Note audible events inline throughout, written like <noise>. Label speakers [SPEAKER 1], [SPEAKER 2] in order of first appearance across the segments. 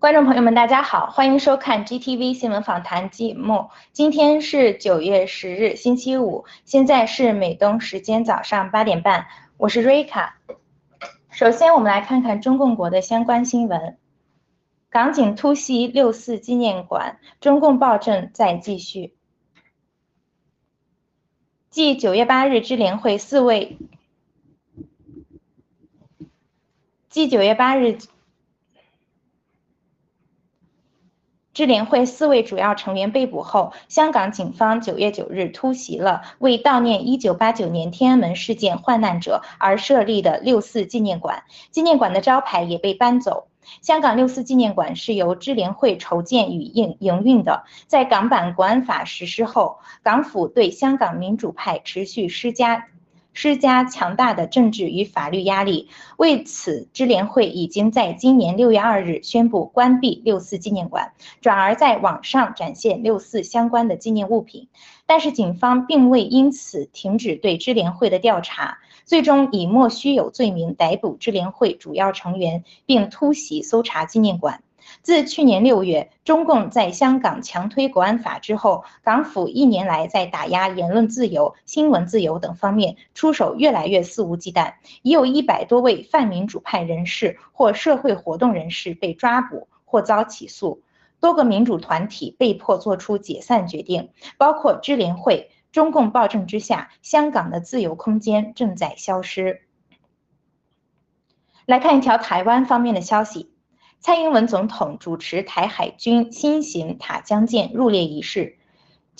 [SPEAKER 1] 观众朋友们，大家好，欢迎收看 GTV 新闻访谈节目。今天是九月十日，星期五，现在是美东时间早上八点半，我是瑞卡。首先，我们来看看中共国的相关新闻。港警突袭六四纪念馆，中共暴政在继续。继九月八日支联会四位，继九月八日。支联会四位主要成员被捕后，香港警方九月九日突袭了为悼念一九八九年天安门事件患难者而设立的六四纪念馆，纪念馆的招牌也被搬走。香港六四纪念馆是由支联会筹建与营营运的。在港版国安法实施后，港府对香港民主派持续施加。施加强大的政治与法律压力，为此，支联会已经在今年六月二日宣布关闭六四纪念馆，转而在网上展现六四相关的纪念物品。但是，警方并未因此停止对支联会的调查，最终以莫须有罪名逮捕支联会主要成员，并突袭搜查纪念馆。自去年六月，中共在香港强推国安法之后，港府一年来在打压言论自由、新闻自由等方面出手越来越肆无忌惮，已有一百多位泛民主派人士或社会活动人士被抓捕或遭起诉，多个民主团体被迫做出解散决定，包括支联会。中共暴政之下，香港的自由空间正在消失。来看一条台湾方面的消息。蔡英文总统主持台海军新型塔江舰入列仪式。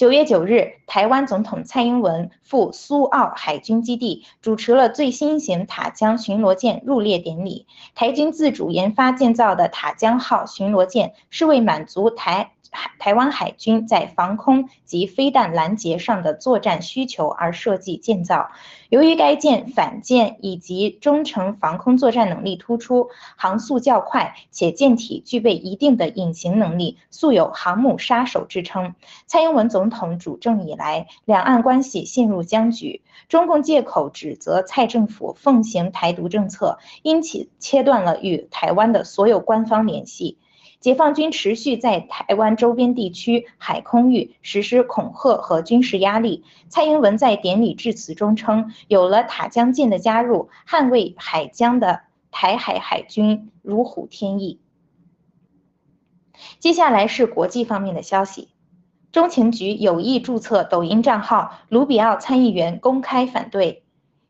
[SPEAKER 1] 九月九日，台湾总统蔡英文赴苏澳海军基地主持了最新型塔江巡逻舰入列典礼。台军自主研发建造的塔江号巡逻舰是为满足台。海台湾海军在防空及飞弹拦截上的作战需求而设计建造。由于该舰反舰以及中程防空作战能力突出，航速较快，且舰体具备一定的隐形能力，素有“航母杀手”之称。蔡英文总统主政以来，两岸关系陷入僵局。中共借口指责蔡政府奉行台独政策，因此切断了与台湾的所有官方联系。解放军持续在台湾周边地区海空域实施恐吓和军事压力。蔡英文在典礼致辞中称：“有了塔江舰的加入，捍卫海疆的台海海军如虎添翼。”接下来是国际方面的消息：中情局有意注册抖音账号，卢比奥参议员公开反对。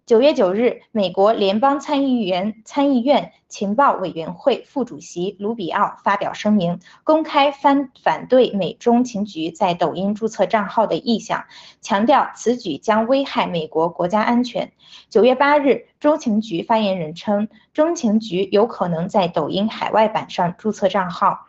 [SPEAKER 1] 九月九日，美国联邦参议员参议院情报委员会副主席卢比奥发表声明，公开反反对美中情局在抖音注册账号的意向，强调此举将危害美国国家安全。九月八日，中情局发言人称，中情局有可能在抖音海外版上注册账号。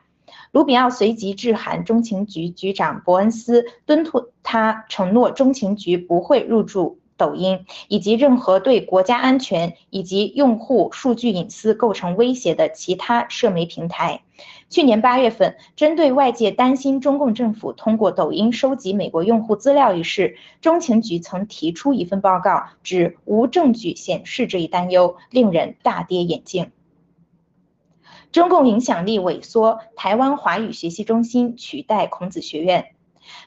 [SPEAKER 1] 卢比奥随即致函中情局局长伯恩斯，敦促他承诺中情局不会入驻。抖音以及任何对国家安全以及用户数据隐私构成威胁的其他社媒平台。去年八月份，针对外界担心中共政府通过抖音收集美国用户资料一事，中情局曾提出一份报告，指无证据显示这一担忧，令人大跌眼镜。中共影响力萎缩，台湾华语学习中心取代孔子学院。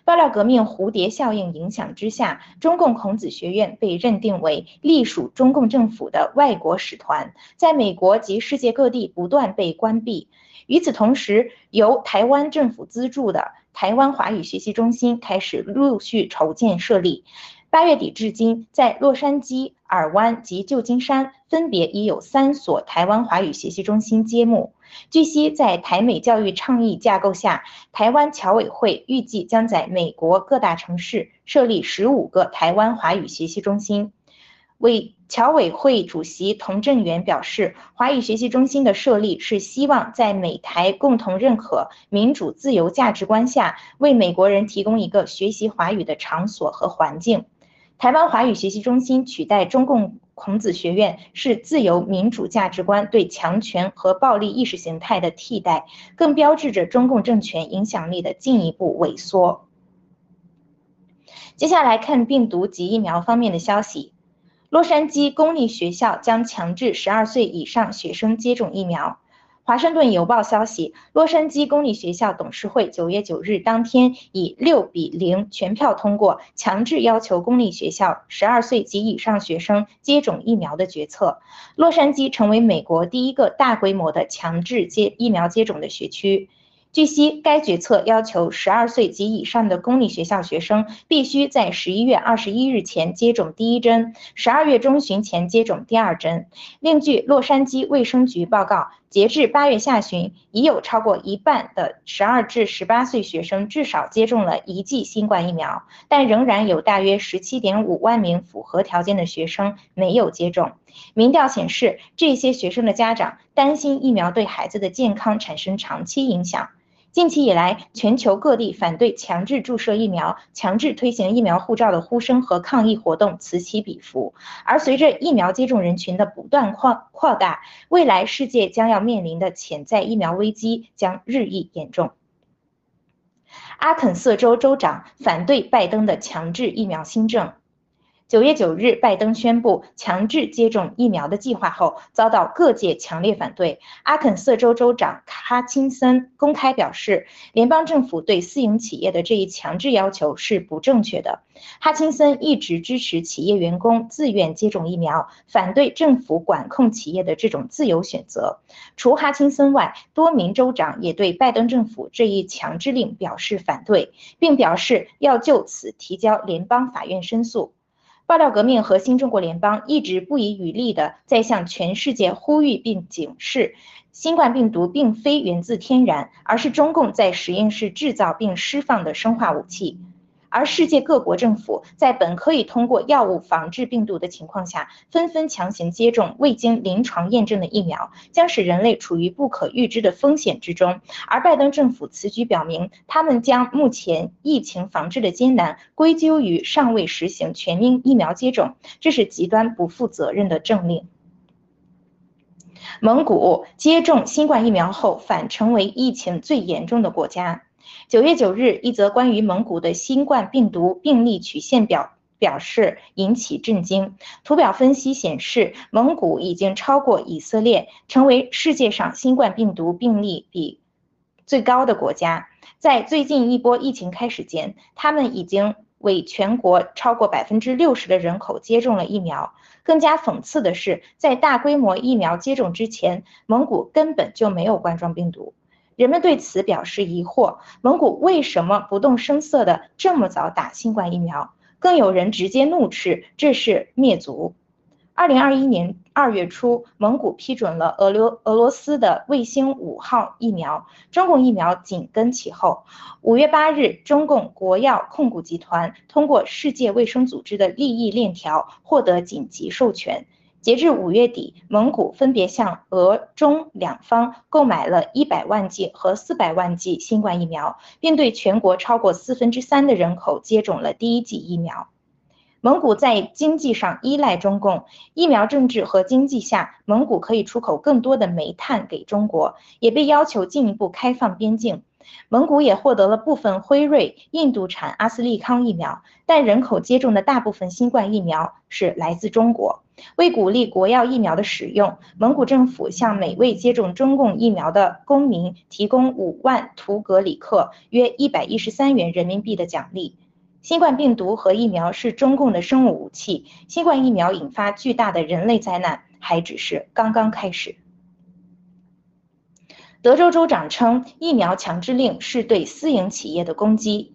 [SPEAKER 1] 爆料革命蝴蝶效应影响之下，中共孔子学院被认定为隶属中共政府的外国使团，在美国及世界各地不断被关闭。与此同时，由台湾政府资助的台湾华语学习中心开始陆续筹建设立。八月底至今，在洛杉矶、尔湾及旧金山分别已有三所台湾华语学习中心揭幕。据悉，在台美教育倡议架构下，台湾侨委会预计将在美国各大城市设立十五个台湾华语学习中心。为侨委会主席童振源表示，华语学习中心的设立是希望在美台共同认可民主自由价值观下，为美国人提供一个学习华语的场所和环境。台湾华语学习中心取代中共孔子学院，是自由民主价值观对强权和暴力意识形态的替代，更标志着中共政权影响力的进一步萎缩。接下来看病毒及疫苗方面的消息：洛杉矶公立学校将强制十二岁以上学生接种疫苗。华盛顿邮报消息，洛杉矶公立学校董事会九月九日当天以六比零全票通过强制要求公立学校十二岁及以上学生接种疫苗的决策。洛杉矶成为美国第一个大规模的强制接疫苗接种的学区。据悉，该决策要求十二岁及以上的公立学校学生必须在十一月二十一日前接种第一针，十二月中旬前接种第二针。另据洛杉矶卫生局报告，截至八月下旬，已有超过一半的十二至十八岁学生至少接种了一剂新冠疫苗，但仍然有大约十七点五万名符合条件的学生没有接种。民调显示，这些学生的家长担心疫苗对孩子的健康产生长期影响。近期以来，全球各地反对强制注射疫苗、强制推行疫苗护照的呼声和抗议活动此起彼伏。而随着疫苗接种人群的不断扩扩大，未来世界将要面临的潜在疫苗危机将日益严重。阿肯色州州长反对拜登的强制疫苗新政。九月九日，拜登宣布强制接种疫苗的计划后，遭到各界强烈反对。阿肯色州州长哈钦森公开表示，联邦政府对私营企业的这一强制要求是不正确的。哈钦森一直支持企业员工自愿接种疫苗，反对政府管控企业的这种自由选择。除哈钦森外，多名州长也对拜登政府这一强制令表示反对，并表示要就此提交联邦法院申诉。爆料革命和新中国联邦一直不遗余力地在向全世界呼吁并警示，新冠病毒并非源自天然，而是中共在实验室制造并释放的生化武器。而世界各国政府在本可以通过药物防治病毒的情况下，纷纷强行接种未经临床验证的疫苗，将使人类处于不可预知的风险之中。而拜登政府此举表明，他们将目前疫情防治的艰难归咎于尚未实行全民疫苗接种，这是极端不负责任的政令。蒙古接种新冠疫苗后反成为疫情最严重的国家。九月九日，一则关于蒙古的新冠病毒病例曲线表表示引起震惊。图表分析显示，蒙古已经超过以色列，成为世界上新冠病毒病例比最高的国家。在最近一波疫情开始前，他们已经为全国超过百分之六十的人口接种了疫苗。更加讽刺的是，在大规模疫苗接种之前，蒙古根本就没有冠状病毒。人们对此表示疑惑：蒙古为什么不动声色地这么早打新冠疫苗？更有人直接怒斥这是灭族。二零二一年二月初，蒙古批准了俄罗俄罗斯的卫星五号疫苗，中共疫苗紧跟其后。五月八日，中共国药控股集团通过世界卫生组织的利益链条获得紧急授权。截至五月底，蒙古分别向俄中两方购买了一百万剂和四百万剂新冠疫苗，并对全国超过四分之三的人口接种了第一剂疫苗。蒙古在经济上依赖中共，疫苗政治和经济下，蒙古可以出口更多的煤炭给中国，也被要求进一步开放边境。蒙古也获得了部分辉瑞、印度产阿斯利康疫苗，但人口接种的大部分新冠疫苗是来自中国。为鼓励国药疫苗的使用，蒙古政府向每位接种中共疫苗的公民提供五万图格里克（约一百一十三元人民币）的奖励。新冠病毒和疫苗是中共的生物武器，新冠疫苗引发巨大的人类灾难还只是刚刚开始。德州州长称，疫苗强制令是对私营企业的攻击。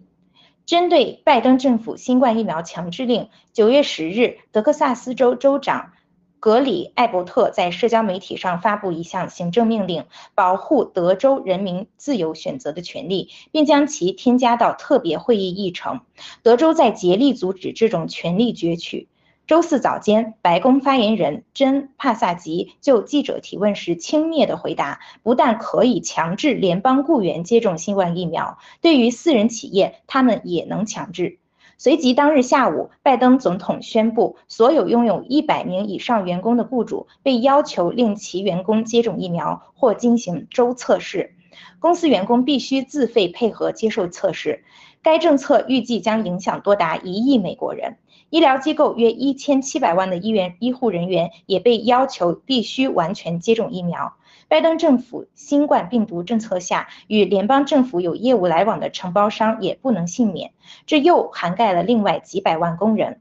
[SPEAKER 1] 针对拜登政府新冠疫苗强制令，九月十日，德克萨斯州州长格里艾伯特在社交媒体上发布一项行政命令，保护德州人民自由选择的权利，并将其添加到特别会议议程。德州在竭力阻止这种权利攫取。周四早间，白宫发言人珍·帕萨吉就记者提问时轻蔑地回答：“不但可以强制联邦雇员接种新冠疫苗，对于私人企业，他们也能强制。”随即，当日下午，拜登总统宣布，所有拥有一百名以上员工的雇主被要求令其员工接种疫苗或进行周测试，公司员工必须自费配合接受测试。该政策预计将影响多达一亿美国人。医疗机构约一千七百万的医员医护人员也被要求必须完全接种疫苗。拜登政府新冠病毒政策下与联邦政府有业务来往的承包商也不能幸免，这又涵盖了另外几百万工人。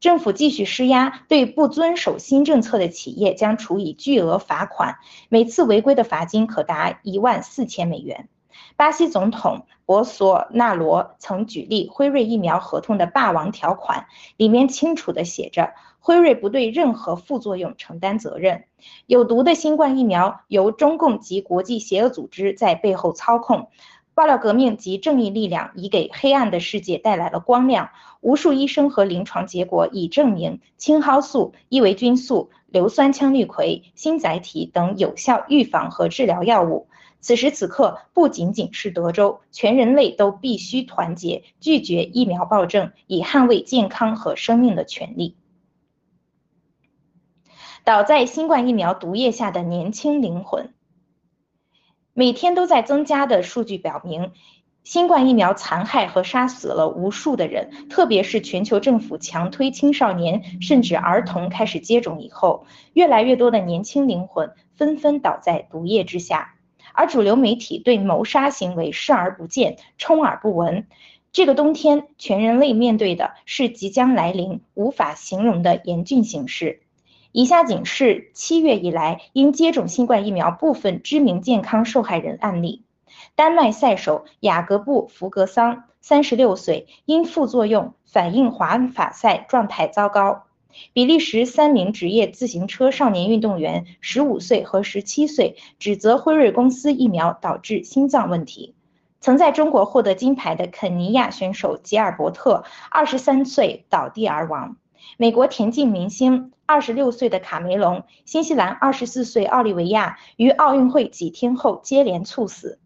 [SPEAKER 1] 政府继续施压，对不遵守新政策的企业将处以巨额罚款，每次违规的罚金可达一万四千美元。巴西总统博索纳罗曾举例辉瑞疫苗合同的霸王条款，里面清楚地写着，辉瑞不对任何副作用承担责任。有毒的新冠疫苗由中共及国际邪恶组织在背后操控。爆料革命及正义力量已给黑暗的世界带来了光亮。无数医生和临床结果已证明，青蒿素、伊维菌素、硫酸羟氯喹、新载体等有效预防和治疗药物。此时此刻，不仅仅是德州，全人类都必须团结，拒绝疫苗暴政，以捍卫健康和生命的权利。倒在新冠疫苗毒液下的年轻灵魂。每天都在增加的数据表明，新冠疫苗残害和杀死了无数的人，特别是全球政府强推青少年甚至儿童开始接种以后，越来越多的年轻灵魂纷纷倒在毒液之下，而主流媒体对谋杀行为视而不见、充耳不闻。这个冬天，全人类面对的是即将来临、无法形容的严峻形势。以下仅是七月以来因接种新冠疫苗部分知名健康受害人案例：丹麦赛手雅各布·福格桑，三十六岁，因副作用反映滑法赛状态糟糕；比利时三名职业自行车少年运动员，十五岁和十七岁，指责辉瑞公司疫苗导致心脏问题；曾在中国获得金牌的肯尼亚选手吉尔伯特，二十三岁倒地而亡；美国田径明星。二十六岁的卡梅隆，新西兰二十四岁奥利维亚于奥运会几天后接连猝死。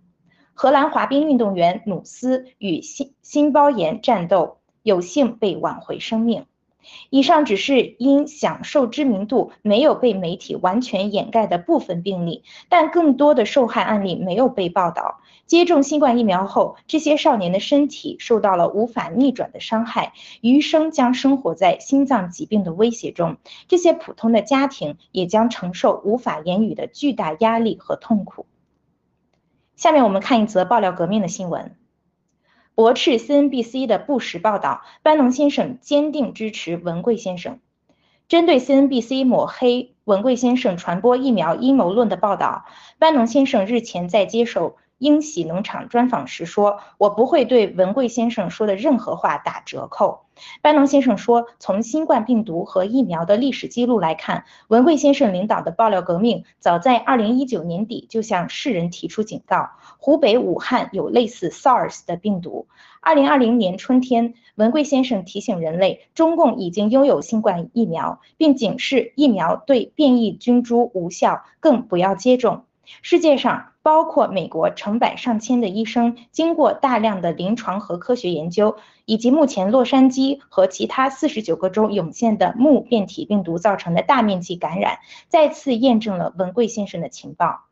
[SPEAKER 1] 荷兰滑冰运动员努斯与心心包炎战斗，有幸被挽回生命。以上只是因享受知名度没有被媒体完全掩盖的部分病例，但更多的受害案例没有被报道。接种新冠疫苗后，这些少年的身体受到了无法逆转的伤害，余生将生活在心脏疾病的威胁中。这些普通的家庭也将承受无法言语的巨大压力和痛苦。下面我们看一则爆料革命的新闻。驳斥 CNBC 的不实报道，班农先生坚定支持文贵先生。针对 CNBC 抹黑文贵先生传播疫苗阴谋论的报道，班农先生日前在接受。英喜农场专访时说：“我不会对文贵先生说的任何话打折扣。”班农先生说：“从新冠病毒和疫苗的历史记录来看，文贵先生领导的爆料革命早在2019年底就向世人提出警告：湖北武汉有类似 SARS 的病毒。2020年春天，文贵先生提醒人类，中共已经拥有新冠疫苗，并警示疫苗对变异菌株无效，更不要接种。世界上。”包括美国成百上千的医生，经过大量的临床和科学研究，以及目前洛杉矶和其他四十九个州涌现的木变体病毒造成的大面积感染，再次验证了文贵先生的情报。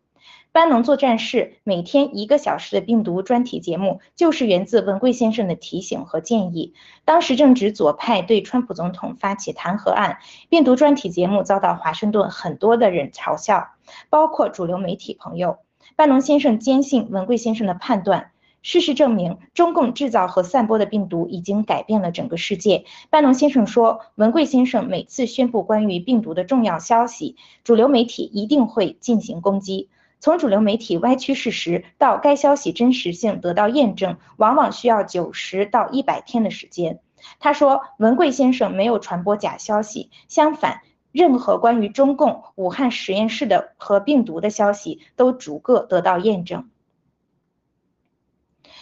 [SPEAKER 1] 班农作战室每天一个小时的病毒专题节目，就是源自文贵先生的提醒和建议。当时正值左派对川普总统发起弹劾案，病毒专题节目遭到华盛顿很多的人嘲笑，包括主流媒体朋友。班农先生坚信文贵先生的判断。事实证明，中共制造和散播的病毒已经改变了整个世界。班农先生说，文贵先生每次宣布关于病毒的重要消息，主流媒体一定会进行攻击。从主流媒体歪曲事实到该消息真实性得到验证，往往需要九十到一百天的时间。他说，文贵先生没有传播假消息，相反。任何关于中共武汉实验室的和病毒的消息都逐个得到验证。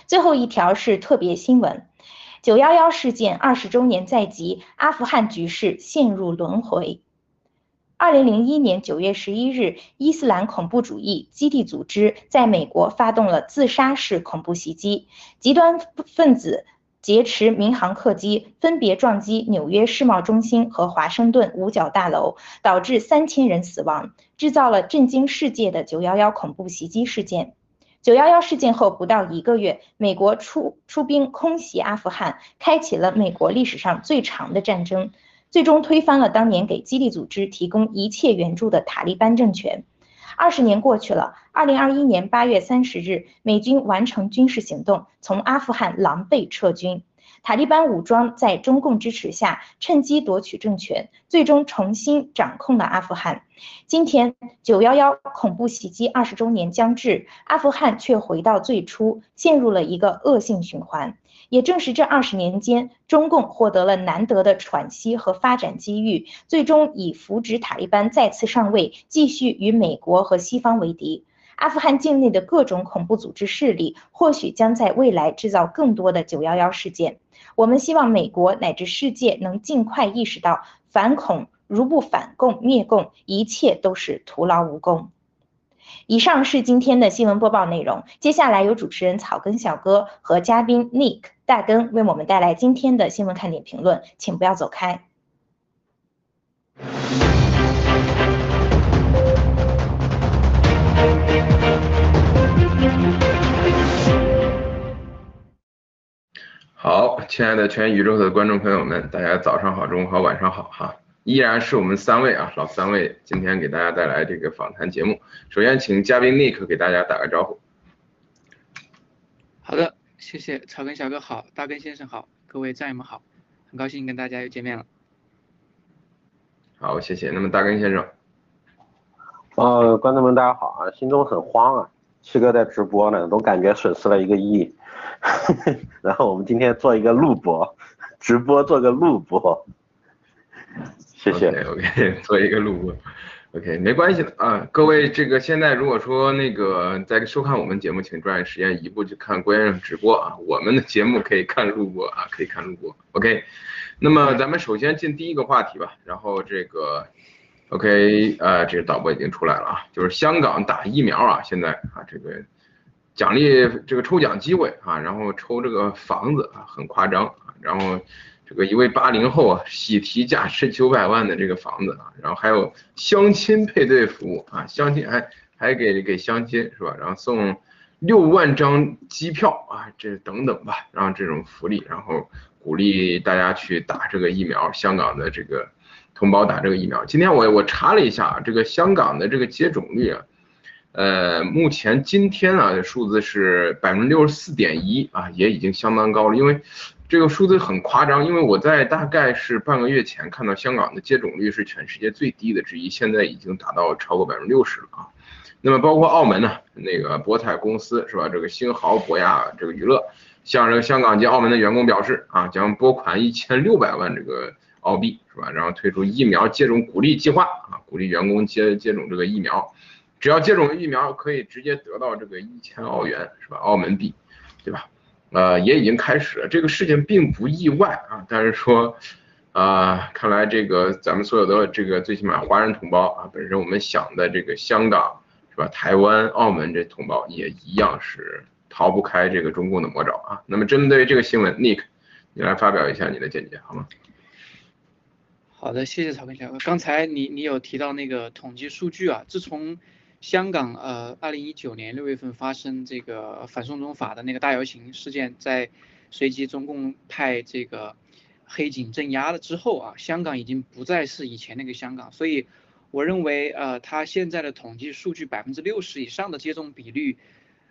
[SPEAKER 1] 最后一条是特别新闻：九幺幺事件二十周年在即，阿富汗局势陷入轮回。二零零一年九月十一日，伊斯兰恐怖主义基地组织在美国发动了自杀式恐怖袭击，极端分子。劫持民航客机，分别撞击纽约世贸中心和华盛顿五角大楼，导致三千人死亡，制造了震惊世界的九幺幺恐怖袭击事件。九幺幺事件后不到一个月，美国出出兵空袭阿富汗，开启了美国历史上最长的战争，最终推翻了当年给基地组织提供一切援助的塔利班政权。二十年过去了，二零二一年八月三十日，美军完成军事行动，从阿富汗狼狈撤军。塔利班武装在中共支持下趁机夺取政权，最终重新掌控了阿富汗。今天九幺幺恐怖袭击二十周年将至，阿富汗却回到最初，陷入了一个恶性循环。也正是这二十年间，中共获得了难得的喘息和发展机遇，最终以扶植塔利班再次上位，继续与美国和西方为敌。阿富汗境内的各种恐怖组织势力，或许将在未来制造更多的九幺幺事件。我们希望美国乃至世界能尽快意识到，反恐如不反共灭共，一切都是徒劳无功。以上是今天的新闻播报内容，接下来由主持人草根小哥和嘉宾 Nick 大根为我们带来今天的新闻看点评论，请不要走开。
[SPEAKER 2] 好，亲爱的全宇宙的观众朋友们，大家早上好，中午好，晚上好哈！依然是我们三位啊，老三位，今天给大家带来这个访谈节目。首先，请嘉宾 Nick 给大家打个招呼。
[SPEAKER 3] 好的，谢谢草根小哥好，大根先生好，各位战友们好，很高兴跟大家又见面了。
[SPEAKER 2] 好，谢谢。那么大根先生，
[SPEAKER 4] 呃，观众们大家好啊，心中很慌啊，七哥在直播呢，总感觉损失了一个亿。<laughs> 然后我们今天做一个录播，直播做个录播，谢谢。
[SPEAKER 2] OK，<laughs> 做一个录播，OK，没关系的啊。各位，这个现在如果说那个在收看我们节目，请抓紧时间移步去看郭先生直播啊。我们的节目可以看录播啊，可以看录播。OK，那么咱们首先进第一个话题吧。然后这个 OK，呃，这个导播已经出来了啊，就是香港打疫苗啊，现在啊这个。奖励这个抽奖机会啊，然后抽这个房子啊，很夸张啊，然后这个一位八零后啊，喜提价值九百万的这个房子啊，然后还有相亲配对服务啊，相亲还还给给相亲是吧？然后送六万张机票啊，这等等吧，然后这种福利，然后鼓励大家去打这个疫苗，香港的这个同胞打这个疫苗。今天我我查了一下啊这个香港的这个接种率啊。呃，目前今天啊，数字是百分之六十四点一啊，也已经相当高了。因为这个数字很夸张，因为我在大概是半个月前看到香港的接种率是全世界最低的之一，现在已经达到超过百分之六十了啊。那么包括澳门呢，那个博彩公司是吧？这个星豪博亚这个娱乐向这个香港及澳门的员工表示啊，将拨款一千六百万这个澳币是吧？然后推出疫苗接种鼓励计划啊，鼓励员工接接种这个疫苗。只要接种了疫苗，可以直接得到这个一千澳元，是吧？澳门币，对吧？呃，也已经开始了，这个事情并不意外啊。但是说，啊，看来这个咱们所有的这个最起码华人同胞啊，本身我们想的这个香港，是吧？台湾、澳门这同胞也一样是逃不开这个中共的魔爪啊。那么针对这个新闻，Nick，你来发表一下你的见解好吗？
[SPEAKER 3] 好的，谢谢曹根小哥。刚才你你有提到那个统计数据啊，自从香港呃，二零一九年六月份发生这个反送中法的那个大游行事件，在随即中共派这个黑警镇压了之后啊，香港已经不再是以前那个香港，所以我认为呃，他现在的统计数据百分之六十以上的接种比率，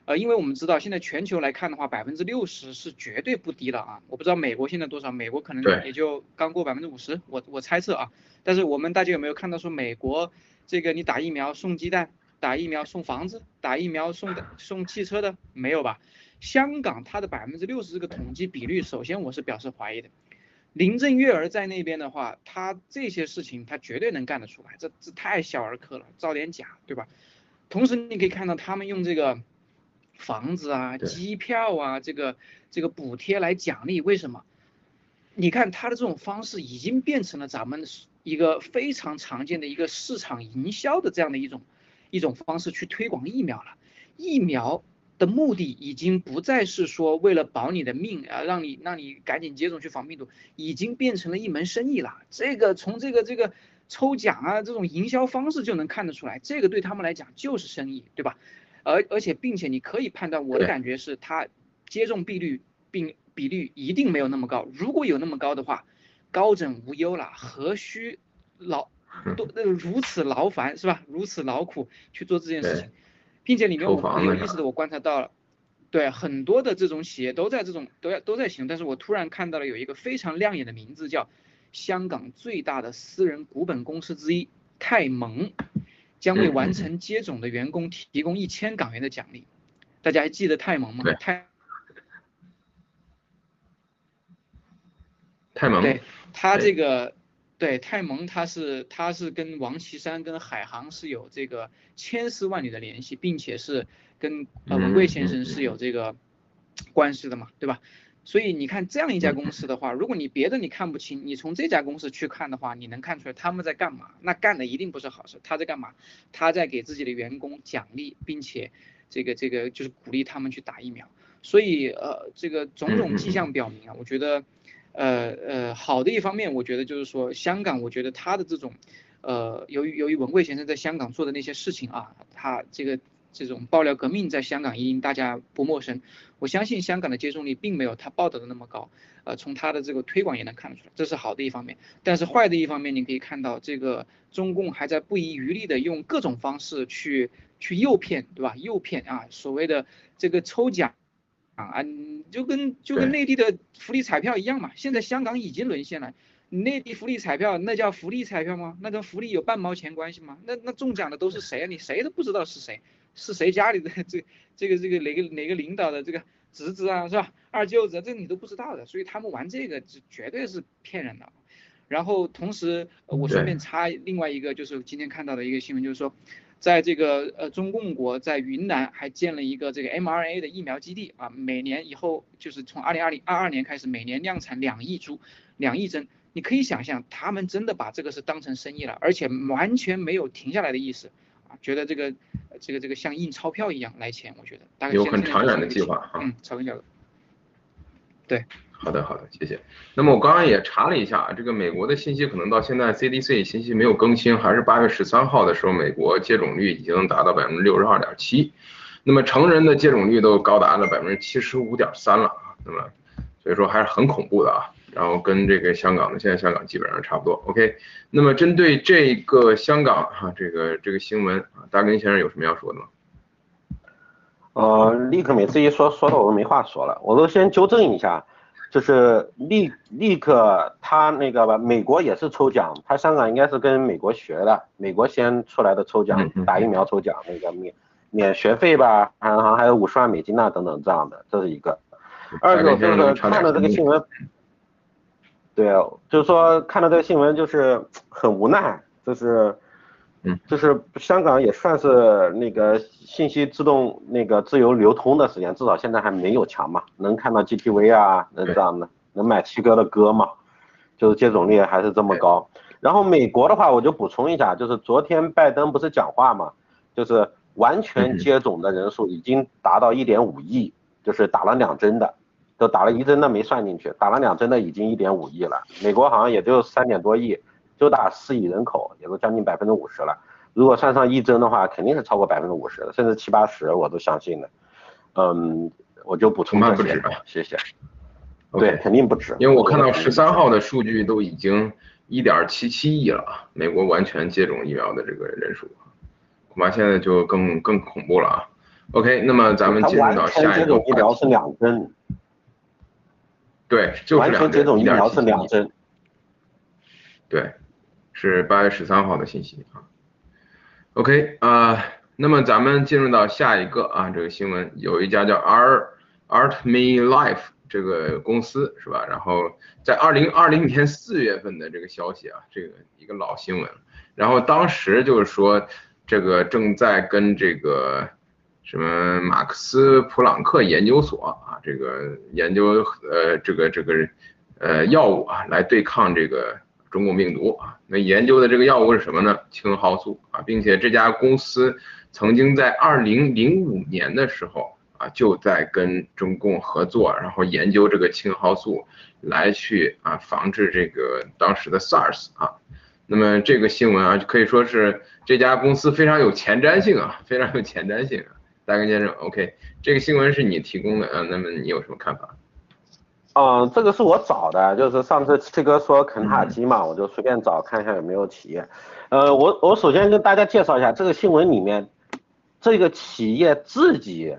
[SPEAKER 3] 呃，因为我们知道现在全球来看的话，百分之六十是绝对不低了啊，我不知道美国现在多少，美国可能也就刚过百分之五十，我我猜测啊，但是我们大家有没有看到说美国这个你打疫苗送鸡蛋？打疫苗送房子，打疫苗送的送汽车的没有吧？香港它的百分之六十这个统计比率，首先我是表示怀疑的。林郑月娥在那边的话，他这些事情他绝对能干得出来，这这太小儿科了，造点假，对吧？同时你可以看到他们用这个房子啊、机票啊、这个这个补贴来奖励，为什么？你看他的这种方式已经变成了咱们一个非常常见的一个市场营销的这样的一种。一种方式去推广疫苗了，疫苗的目的已经不再是说为了保你的命啊，让你让你赶紧接种去防病毒，已经变成了一门生意了。这个从这个这个抽奖啊这种营销方式就能看得出来，这个对他们来讲就是生意，对吧？而而且并且你可以判断，我的感觉是他接种比率并比率一定没有那么高，如果有那么高的话，高枕无忧了，何须老多如此劳烦是吧？如此劳苦去做这件事情，并且里面我很有意思的，我观察到了，对很多的这种企业都在这种都要都在行，但是我突然看到了有一个非常亮眼的名字，叫香港最大的私人股本公司之一泰蒙，将为完成接种的员工提供一千港元的奖励。大家还记得泰蒙吗？泰
[SPEAKER 2] 泰蒙，
[SPEAKER 3] 对他这个。对泰蒙，他是他是跟王岐山跟海航是有这个千丝万缕的联系，并且是跟呃文贵先生是有这个关系的嘛，对吧？所以你看这样一家公司的话，如果你别的你看不清，你从这家公司去看的话，你能看出来他们在干嘛？那干的一定不是好事。他在干嘛？他在给自己的员工奖励，并且这个这个就是鼓励他们去打疫苗。所以呃，这个种种迹象表明啊，我觉得。呃呃，好的一方面，我觉得就是说，香港，我觉得他的这种，呃，由于由于文贵先生在香港做的那些事情啊，他这个这种爆料革命在香港已经大家不陌生。我相信香港的接种率并没有他报道的那么高，呃，从他的这个推广也能看得出来，这是好的一方面。但是坏的一方面，你可以看到这个中共还在不遗余力的用各种方式去去诱骗，对吧？诱骗啊，所谓的这个抽奖。啊，你就跟就跟内地的福利彩票一样嘛，现在香港已经沦陷了。内地福利彩票那叫福利彩票吗？那跟福利有半毛钱关系吗？那那中奖的都是谁啊？你谁都不知道是谁，是谁家里的这这个这个哪个哪个领导的这个侄子啊，是吧？二舅子，这你都不知道的。所以他们玩这个是绝对是骗人的。然后同时，我顺便插另外一个，就是今天看到的一个新闻，就是说。在这个呃中共国在云南还建了一个这个 mRNA 的疫苗基地啊，每年以后就是从二零二零二二年开始，每年量产两亿株、两亿针。你可以想象，他们真的把这个是当成生意了，而且完全没有停下来的意思啊，觉得这个这个这个像印钞票一样来钱，我觉得大概
[SPEAKER 2] 有很长远的计划
[SPEAKER 3] 嗯，超级的，对。
[SPEAKER 2] 好的，好的，谢谢。那么我刚刚也查了一下，这个美国的信息可能到现在 CDC 信息没有更新，还是八月十三号的时候，美国接种率已经达到百分之六十二点七，那么成人的接种率都高达了百分之七十五点三了，那么所以说还是很恐怖的啊。然后跟这个香港的，现在香港基本上差不多。OK，那么针对这个香港哈这个这个新闻啊，大根先生有什么要说的吗？
[SPEAKER 4] 呃，立刻每次一说说的我都没话说了，我都先纠正一下。就是立立刻，他那个吧，美国也是抽奖，他香港应该是跟美国学的，美国先出来的抽奖，打疫苗抽奖那个免免学费吧，好像还有五十万美金呐等等这样的，这是一个。二个就是看了这个新闻，对，就是说看到这个新闻就是很无奈，就是。
[SPEAKER 2] 嗯，
[SPEAKER 4] 就是香港也算是那个信息自动那个自由流通的时间，至少现在还没有强嘛，能看到 GTV 啊，能这样的，能买七哥的歌嘛，就是接种率还是这么高。然后美国的话，我就补充一下，就是昨天拜登不是讲话嘛，就是完全接种的人数已经达到一点五亿，就是打了两针的，都打了一针的没算进去，打了两针的已经一点五亿了。美国好像也就三点多亿。就打四亿人口，也都将近百分之五十了。如果算上一针的话，肯定是超过百分之五十的，甚至七八十，我都相信的。嗯，我就补充这些，谢谢。对，肯定不止。
[SPEAKER 2] 因为我看到十三号的数据都已经一点七七亿了，美国完全接种疫苗的这个人数，恐怕现在就更更恐怖了啊。OK，那么咱们进入到下一个。
[SPEAKER 4] 接种疫苗是两针。
[SPEAKER 2] 对，就是两针。
[SPEAKER 4] 完全接种疫苗是两针。
[SPEAKER 2] 对。是八月十三号的信息啊，OK 啊，那么咱们进入到下一个啊，这个新闻有一家叫 Art Art Me Life 这个公司是吧？然后在二零二零年四月份的这个消息啊，这个一个老新闻，然后当时就是说这个正在跟这个什么马克思普朗克研究所啊，这个研究呃这个这个呃药物啊来对抗这个。中共病毒啊，那研究的这个药物是什么呢？青蒿素啊，并且这家公司曾经在二零零五年的时候啊，就在跟中共合作，然后研究这个青蒿素来去啊防治这个当时的 SARS 啊。那么这个新闻啊，可以说是这家公司非常有前瞻性啊，非常有前瞻性啊。大根先生，OK，这个新闻是你提供的啊，那么你有什么看法？
[SPEAKER 4] 嗯，这个是我找的，就是上次七哥说肯塔基嘛，我就随便找看一下有没有企业。呃，我我首先跟大家介绍一下这个新闻里面，这个企业自己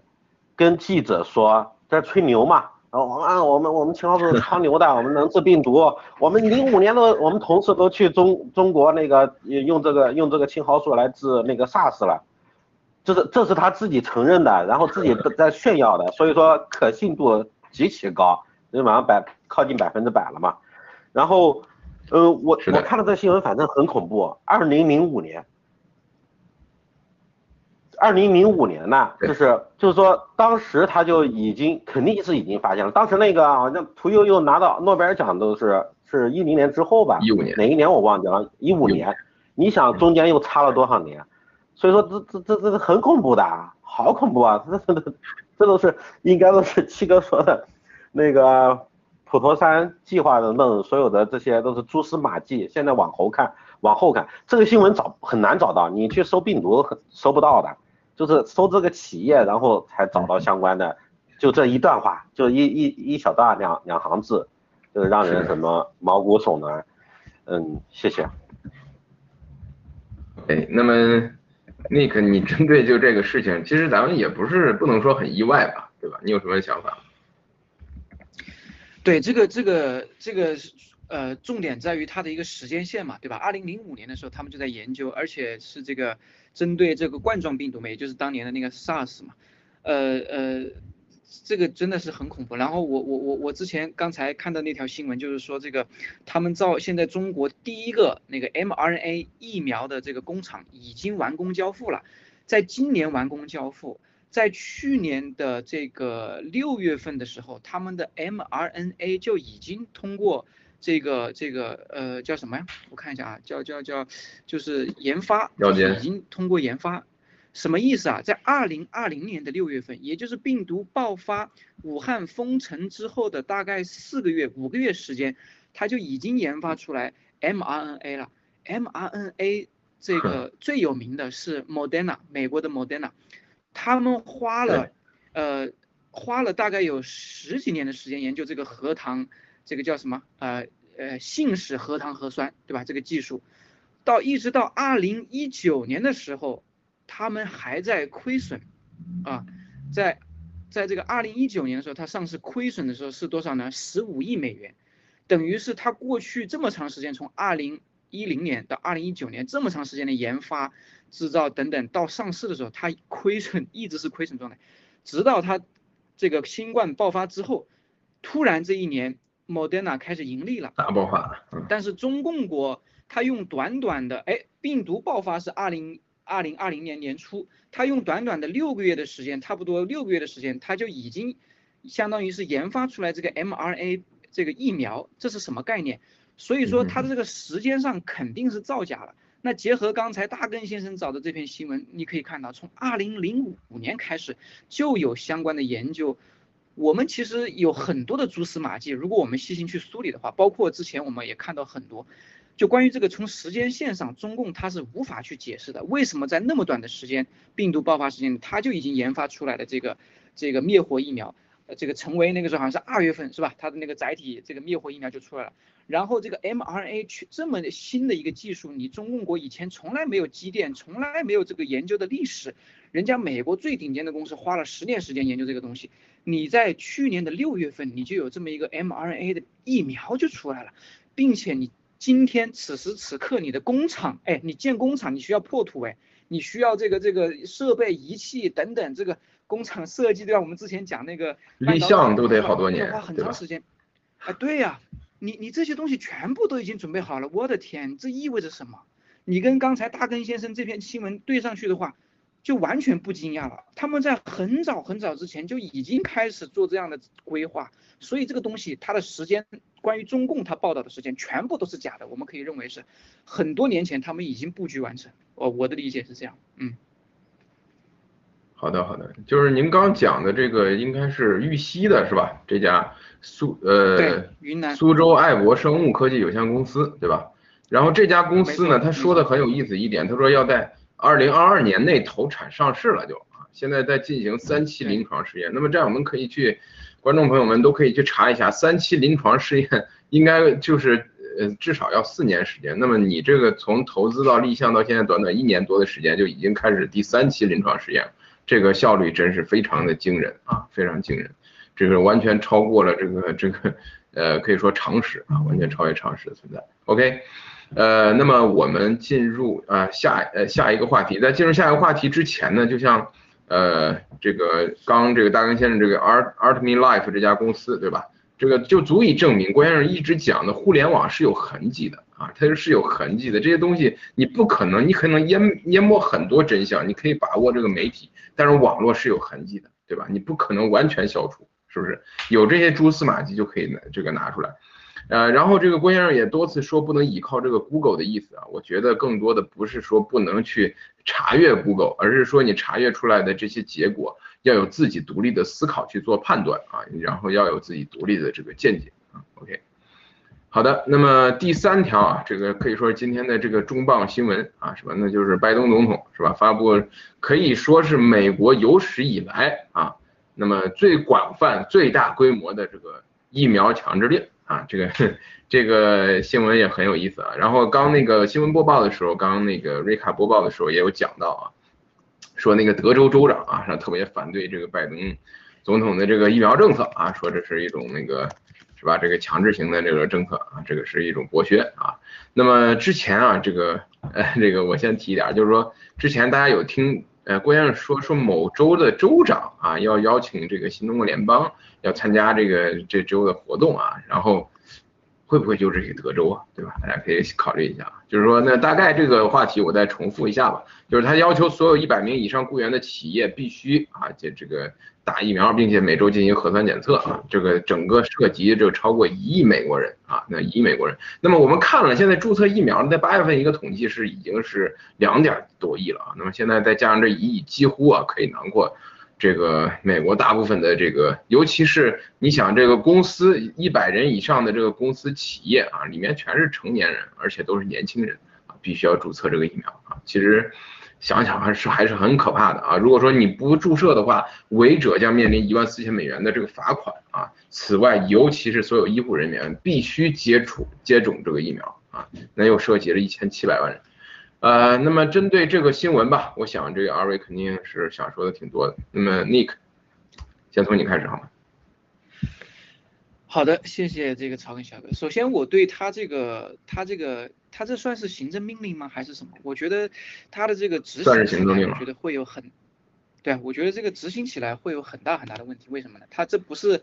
[SPEAKER 4] 跟记者说在吹牛嘛，然后啊我们我们青蒿素超牛的，我们能治病毒，我们零五年的我们同事都去中中国那个用这个用这个青蒿素来治那个 SARS 了，这是这是他自己承认的，然后自己在炫耀的，所以说可信度极其高。基本上百靠近百分之百了嘛，然后，呃，我我看到这新闻，反正很恐怖。二零零五年，二零零五年呢，就是就是说，当时他就已经肯定是已经发现了。当时那个好像屠呦呦拿到诺贝尔奖都是是一零年之后吧？
[SPEAKER 2] 一五年
[SPEAKER 4] 哪一年我忘记了？一五年，你想中间又差了多少年？所以说这这这这很恐怖的，好恐怖啊！<laughs> 这这这这都是应该都是七哥说的。那个普陀山计划等等，所有的这些都是蛛丝马迹。现在往后看，往后看，这个新闻找很难找到，你去搜病毒搜不到的，就是搜这个企业，然后才找到相关的，就这一段话，就一一一小段两两行字，就是让人什么毛骨悚然。嗯，谢谢。
[SPEAKER 2] 哎，那么 Nick，你针对就这个事情，其实咱们也不是不能说很意外吧，对吧？你有什么想法？
[SPEAKER 3] 对这个这个这个呃，重点在于它的一个时间线嘛，对吧？二零零五年的时候，他们就在研究，而且是这个针对这个冠状病毒嘛，也就是当年的那个 SARS 嘛，呃呃，这个真的是很恐怖。然后我我我我之前刚才看到那条新闻，就是说这个他们造现在中国第一个那个 mRNA 疫苗的这个工厂已经完工交付了，在今年完工交付。在去年的这个六月份的时候，他们的 mRNA 就已经通过这个这个呃叫什么呀？我看一下啊，叫叫叫，就是研发，已经通过研发，什么意思啊？在二零二零年的六月份，也就是病毒爆发、武汉封城之后的大概四个月、五个月时间，他就已经研发出来 mRNA 了。mRNA 这个 <laughs> 最有名的是 Moderna，美国的 Moderna。他们花了，呃，花了大概有十几年的时间研究这个核糖，这个叫什么？呃呃，信使核糖核酸，对吧？这个技术，到一直到二零一九年的时候，他们还在亏损，啊，在在这个二零一九年的时候，它上市亏损的时候是多少呢？十五亿美元，等于是它过去这么长时间，从二零一零年到二零一九年这么长时间的研发。制造等等，到上市的时候，它亏损一直是亏损状态，直到它这个新冠爆发之后，突然这一年，Moderna 开始盈利了，
[SPEAKER 2] 大爆发。
[SPEAKER 3] 但是中共国它用短短的，哎，病毒爆发是二零二零二零年年初，它用短短的六个月的时间，差不多六个月的时间，它就已经相当于是研发出来这个 mRNA 这个疫苗，这是什么概念？所以说它的这个时间上肯定是造假了。那结合刚才大根先生找的这篇新闻，你可以看到，从二零零五年开始就有相关的研究。我们其实有很多的蛛丝马迹，如果我们细心去梳理的话，包括之前我们也看到很多，就关于这个从时间线上，中共它是无法去解释的，为什么在那么短的时间，病毒爆发时间，它就已经研发出来的这个这个灭活疫苗。这个成为那个时候好像是二月份是吧？它的那个载体这个灭活疫苗就出来了。然后这个 mRNA 去这么新的一个技术，你中共国以前从来没有积淀，从来没有这个研究的历史。人家美国最顶尖的公司花了十年时间研究这个东西，你在去年的六月份你就有这么一个 mRNA 的疫苗就出来了，并且你今天此时此刻你的工厂，哎，你建工厂你需要破土哎，你需要这个这个设备仪器等等这个。工厂设计对吧？我们之前讲那个
[SPEAKER 2] 立项都得好多年，
[SPEAKER 3] 要花很长时间。啊，对呀，你你这些东西全部都已经准备好了，我的天，这意味着什么？你跟刚才大根先生这篇新闻对上去的话，就完全不惊讶了。他们在很早很早之前就已经开始做这样的规划，所以这个东西它的时间，关于中共他报道的时间全部都是假的。我们可以认为是很多年前他们已经布局完成。哦，我的理解是这样，嗯。
[SPEAKER 2] 好的，好的，就是您刚讲的这个应该是玉溪的是吧？这家苏呃
[SPEAKER 3] 云南
[SPEAKER 2] 苏州爱博生物科技有限公司对吧？然后这家公司呢，他说的很有意思一点，他说要在二零二二年内投产上市了就啊，现在在进行三期临床试验。那么这样我们可以去观众朋友们都可以去查一下，三期临床试验应该就是呃至少要四年时间。那么你这个从投资到立项到现在短短一年多的时间就已经开始第三期临床试验，这个效率真是非常的惊人啊，非常惊人，这个完全超过了这个这个呃可以说常识啊，完全超越常识的存在。OK。呃，那么我们进入啊下呃下一个话题，在进入下一个话题之前呢，就像呃这个刚这个大根先生这个 Art Artme Life 这家公司对吧？这个就足以证明郭先生一直讲的互联网是有痕迹的啊，它是有痕迹的。这些东西你不可能，你可能淹淹没很多真相，你可以把握这个媒体，但是网络是有痕迹的，对吧？你不可能完全消除，是不是？有这些蛛丝马迹就可以拿这个拿出来。呃，然后这个郭先生也多次说不能依靠这个 Google 的意思啊，我觉得更多的不是说不能去查阅 Google，而是说你查阅出来的这些结果要有自己独立的思考去做判断啊，然后要有自己独立的这个见解啊。OK，好的，那么第三条啊，这个可以说是今天的这个重磅新闻啊，什么？那就是拜登总统是吧？发布可以说是美国有史以来啊，那么最广泛、最大规模的这个疫苗强制令。啊，这个 <laughs> 这个新闻也很有意思啊。然后刚那个新闻播报的时候，刚那个瑞卡播报的时候也有讲到啊，说那个德州州长啊，他特别反对这个拜登总统的这个疫苗政策啊，说这是一种那个是吧？这个强制型的这个政策啊，这个是一种剥削啊。那么之前啊，这个呃，这个我先提一点，就是说之前大家有听呃郭先生说说某州的州长啊要邀请这个新中国联邦。要参加这个这周的活动啊，然后会不会就是这德州啊，对吧？大家可以考虑一下。就是说，那大概这个话题我再重复一下吧。就是他要求所有一百名以上雇员的企业必须啊，这这个打疫苗，并且每周进行核酸检测啊。这个整个涉及就超过一亿美国人啊，那一亿美国人。那么我们看了现在注册疫苗在八月份一个统计是已经是两点多亿了啊。那么现在再加上这一亿，几乎啊可以囊括。这个美国大部分的这个，尤其是你想这个公司一百人以上的这个公司企业啊，里面全是成年人，而且都是年轻人啊，必须要注册这个疫苗啊。其实想想还是还是很可怕的啊。如果说你不注册的话，违者将面临一万四千美元的这个罚款啊。此外，尤其是所有医护人员必须接触接种这个疫苗啊，那又涉及了一千七百万人。呃，那么针对这个新闻吧，我想这个二位肯定是想说的挺多的。那么 Nick，先从你开始好吗？
[SPEAKER 3] 好的，谢谢这个曹根小哥。首先，我对他这个，他这个，他这算是行政命令吗？还是什么？我觉得他的这个执行起来，我觉得会有很，对我觉得这个执行起来会有很大很大的问题。为什么呢？他这不是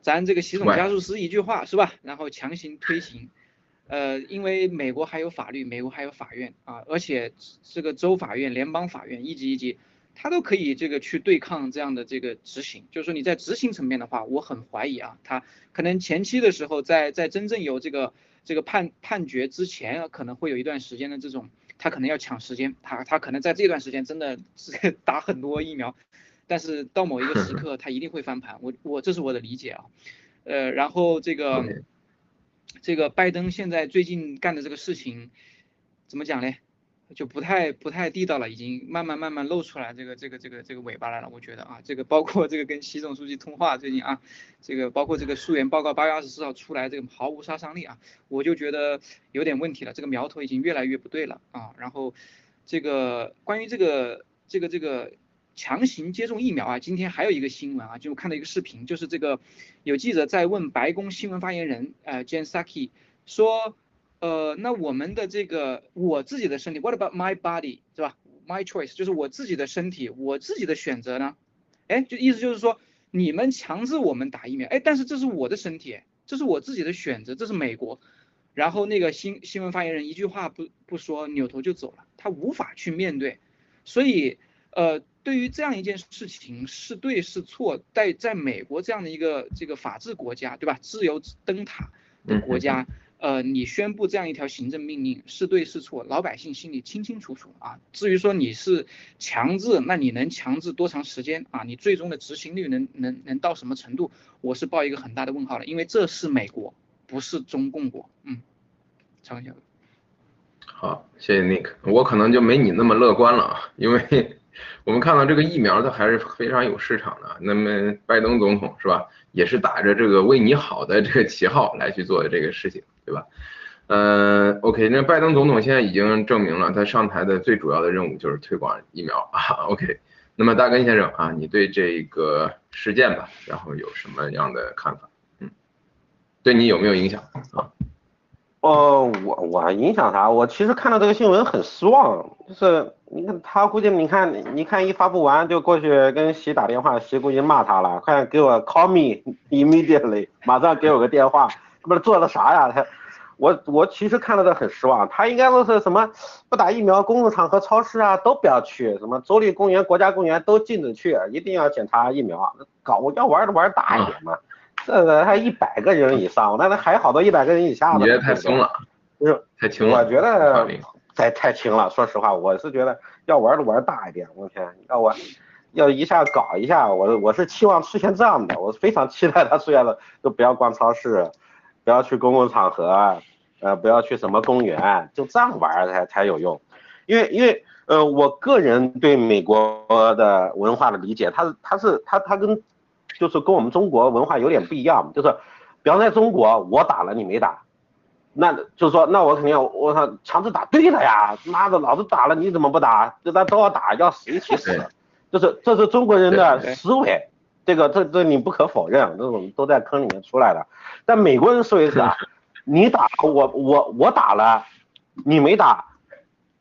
[SPEAKER 3] 咱这个习总加速师一句话是吧？然后强行推行。呃，因为美国还有法律，美国还有法院啊，而且这个州法院、联邦法院一级一级，他都可以这个去对抗这样的这个执行。就是说你在执行层面的话，我很怀疑啊，他可能前期的时候，在在真正有这个这个判判决之前，可能会有一段时间的这种，他可能要抢时间，他他可能在这段时间真的是 <laughs> 打很多疫苗，但是到某一个时刻，他一定会翻盘。我我这是我的理解啊，呃，然后这个。这个拜登现在最近干的这个事情，怎么讲呢？就不太不太地道了，已经慢慢慢慢露出来这个这个这个这个尾巴来了。我觉得啊，这个包括这个跟习总书记通话最近啊，这个包括这个溯源报告八月二十四号出来，这个毫无杀伤力啊，我就觉得有点问题了。这个苗头已经越来越不对了啊。然后这个关于这个这个这个。强行接种疫苗啊！今天还有一个新闻啊，就看到一个视频，就是这个有记者在问白宫新闻发言人呃 Jen Psaki 说，呃，那我们的这个我自己的身体，What about my body 是吧？My choice 就是我自己的身体，我自己的选择呢？哎，就意思就是说你们强制我们打疫苗，哎，但是这是我的身体，这是我自己的选择，这是美国。然后那个新新闻发言人一句话不不说，扭头就走了，他无法去面对，所以呃。对于这样一件事情是对是错，在在美国这样的一个这个法治国家，对吧？自由灯塔的国家，呃，你宣布这样一条行政命令是对是错，老百姓心里清清楚楚啊。至于说你是强制，那你能强制多长时间啊？你最终的执行率能能能到什么程度？我是抱一个很大的问号了，因为这是美国，不是中共国。嗯，长一下。
[SPEAKER 2] 好，谢谢 Nick，我可能就没你那么乐观了啊，因为。我们看到这个疫苗它还是非常有市场的。那么拜登总统是吧，也是打着这个为你好的这个旗号来去做的这个事情，对吧？呃，OK，那拜登总统现在已经证明了他上台的最主要的任务就是推广疫苗啊。OK，那么大根先生啊，你对这个事件吧，然后有什么样的看法？嗯，对你有没有影响啊？
[SPEAKER 4] 哦，我我影响啥？我其实看到这个新闻很失望，就是你看他估计你看你看一发布完就过去跟习打电话，习估计骂他了，快给我 call me <laughs> immediately，马上给我个电话，他妈做了啥呀？他我我其实看到这很失望，他应该都是什么不打疫苗，公共场合、超市啊都不要去，什么州立公园、国家公园都禁止去，一定要检查疫苗，搞要玩的玩大一点嘛。这个还一百个人以上，那那还好多一百个人以下的。
[SPEAKER 2] 你觉得太松了？
[SPEAKER 4] 就是
[SPEAKER 2] 太轻了。
[SPEAKER 4] 我觉得太太轻了。说实话，我是觉得要玩的玩大一点。我天，要我要一下搞一下，我我是期望出现这样的，我非常期待他出现的，就不要逛超市，不要去公共场合，呃，不要去什么公园，就这样玩才才有用。因为因为呃，我个人对美国的文化的理解，他是他是他他跟。就是跟我们中国文化有点不一样，就是，比方在中国，我打了你没打，那就是说，那我肯定我操强制打，对的呀，妈的，老子打了你怎么不打？这那都要打，要死一起死，就是这是中国人的思维，这个这这你不可否认，这种都在坑里面出来的。但美国人思维是啊，<laughs> 你打我我我打了，你没打，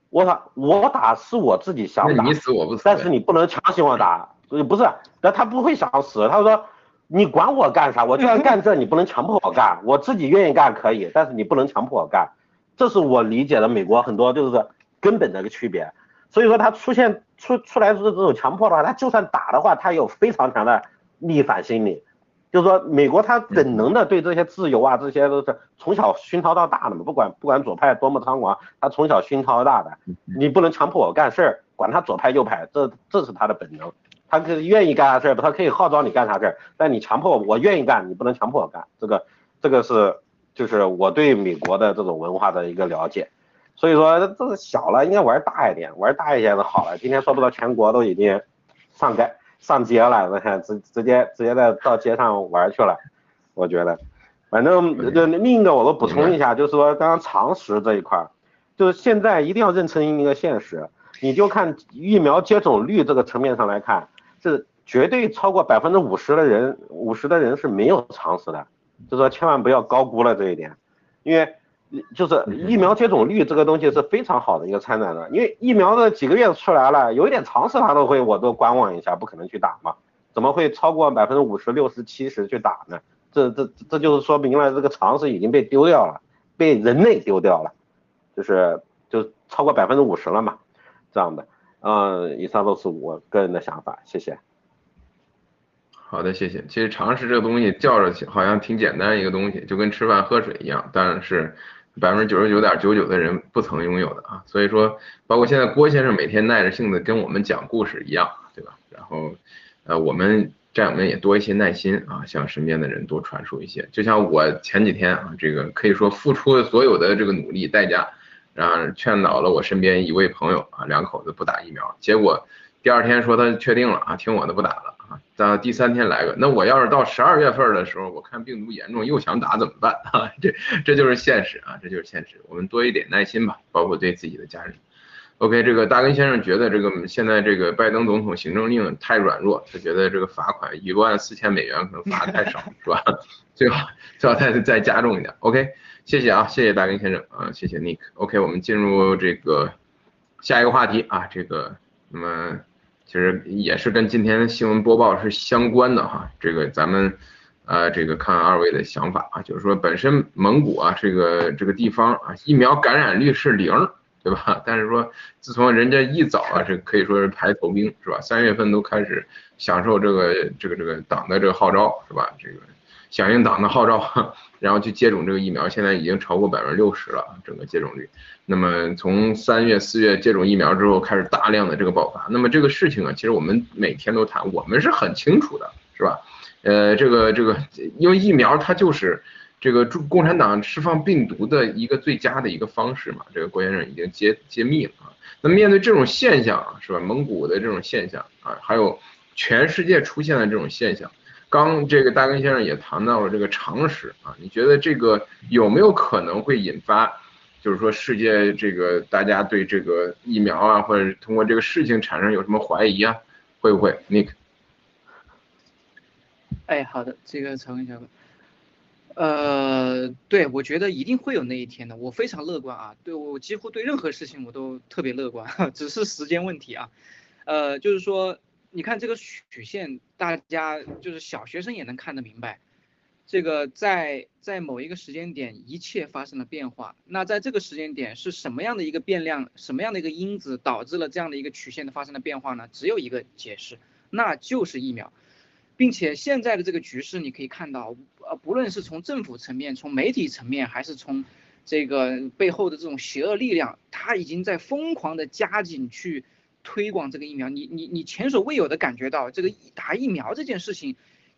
[SPEAKER 4] 我操，我打是我自己想打，
[SPEAKER 2] 你死我不死，
[SPEAKER 4] 但是你不能强行我打。不是，那他不会想死。他说，你管我干啥？我就要干 <laughs> 这，你不能强迫我干。我自己愿意干可以，但是你不能强迫我干。这是我理解的美国很多就是根本的一个区别。所以说他出现出出来是这种强迫的话，他就算打的话，他有非常强的逆反心理。就是说美国他本能的对这些自由啊，这些都是从小熏陶到大的嘛。不管不管左派多么猖狂，他从小熏陶到大的。你不能强迫我干事儿，管他左派右派，这这是他的本能。他可以愿意干啥事儿，他可以号召你干啥事儿，但你强迫我愿意干，你不能强迫我干。这个，这个是就是我对美国的这种文化的一个了解。所以说，这是小了，应该玩大一点，玩大一点的好了。今天说不到全国都已经上街上街了，我看直直接直接在到街上玩去了。我觉得，反正就另一个我都补充一下，就是说刚刚常识这一块儿，就是现在一定要认清一个现实，你就看疫苗接种率这个层面上来看。是绝对超过百分之五十的人，五十的人是没有常识的，就说千万不要高估了这一点，因为就是疫苗接种率这个东西是非常好的一个参战的，因为疫苗的几个月出来了，有一点常识他都会我都观望一下，不可能去打嘛，怎么会超过百分之五十、六十、七十去打呢？这这这就是说明了这个常识已经被丢掉了，被人类丢掉了，就是就超过百分之五十了嘛，这样的。嗯，以上都是我个人的想法，谢谢。
[SPEAKER 2] 好的，谢谢。其实常识这个东西叫着好像挺简单一个东西，就跟吃饭喝水一样，但是百分之九十九点九九的人不曾拥有的啊。所以说，包括现在郭先生每天耐着性子跟我们讲故事一样，对吧？然后，呃，我们战友们也多一些耐心啊，向身边的人多传输一些。就像我前几天啊，这个可以说付出所有的这个努力代价。然后劝导了我身边一位朋友啊，两口子不打疫苗，结果第二天说他确定了啊，听我的不打了啊。到第三天来个，那我要是到十二月份的时候，我看病毒严重又想打怎么办 <laughs> 啊？这这就是现实啊，这就是现实。我们多一点耐心吧，包括对自己的家人。OK，这个大根先生觉得这个现在这个拜登总统行政令太软弱，他觉得这个罚款一万四千美元可能罚的太少，<laughs> 是吧？最好最好再再加重一点。OK。谢谢啊，谢谢大根先生啊，谢谢 Nick。OK，我们进入这个下一个话题啊，这个那么其实也是跟今天的新闻播报是相关的哈。这个咱们呃这个看二位的想法啊，就是说本身蒙古啊这个这个地方啊疫苗感染率是零，对吧？<laughs> 但是说自从人家一早啊，这可以说是排头兵是吧？三月份都开始享受这个这个这个党的这个号召是吧？这个。响应党的号召，<laughs> 然后去接种这个疫苗，现在已经超过百分之六十了，整个接种率。那么从三月、四月接种疫苗之后，开始大量的这个爆发。那么这个事情啊，其实我们每天都谈，我们是很清楚的，是吧？呃，这个这个，因为疫苗它就是这个中共产党释放病毒的一个最佳的一个方式嘛，这个郭先生已经揭揭秘了啊。那面对这种现象啊，是吧？蒙古的这种现象啊，还有全世界出现的这种现象，刚这个大根先生也谈到了这个常识啊，你觉得这个有没有可能会引发，就是说世界这个大家对这个疫苗啊，或者通过这个事情产生有什么怀疑啊？会不会，Nick？
[SPEAKER 3] 哎，好的，这个曹根小哥。呃，对，我觉得一定会有那一天的，我非常乐观啊，对我几乎对任何事情我都特别乐观，<laughs> 只是时间问题啊。呃，就是说，你看这个曲线，大家就是小学生也能看得明白，这个在在某一个时间点，一切发生了变化。那在这个时间点是什么样的一个变量，什么样的一个因子导致了这样的一个曲线的发生的变化呢？只有一个解释，那就是疫苗。并且现在的这个局势，你可以看到，呃，不论是从政府层面、从媒体层面，还是从这个背后的这种邪恶力量，他已经在疯狂的加紧去推广这个疫苗。你你你前所未有的感觉到，这个打疫苗这件事情。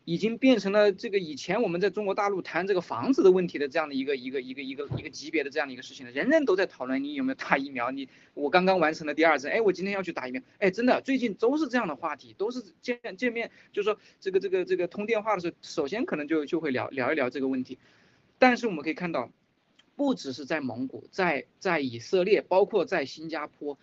[SPEAKER 3] 已经变成了这个以前我们在中国大陆谈这个房子的问题的这样的一个一个一个一个一个级别的这样的一个事情了，人人都在讨论你有没有打疫苗，你我刚刚完成了第二针，哎，我今天要去打疫苗，哎，真的最近都是这样的话题，都是见见面，就是说这个这个这个通电话的时候，首先可能就就会聊聊一聊这个问题，但是我们可以看到，不只是在蒙古，在在以色列，包括在新加坡，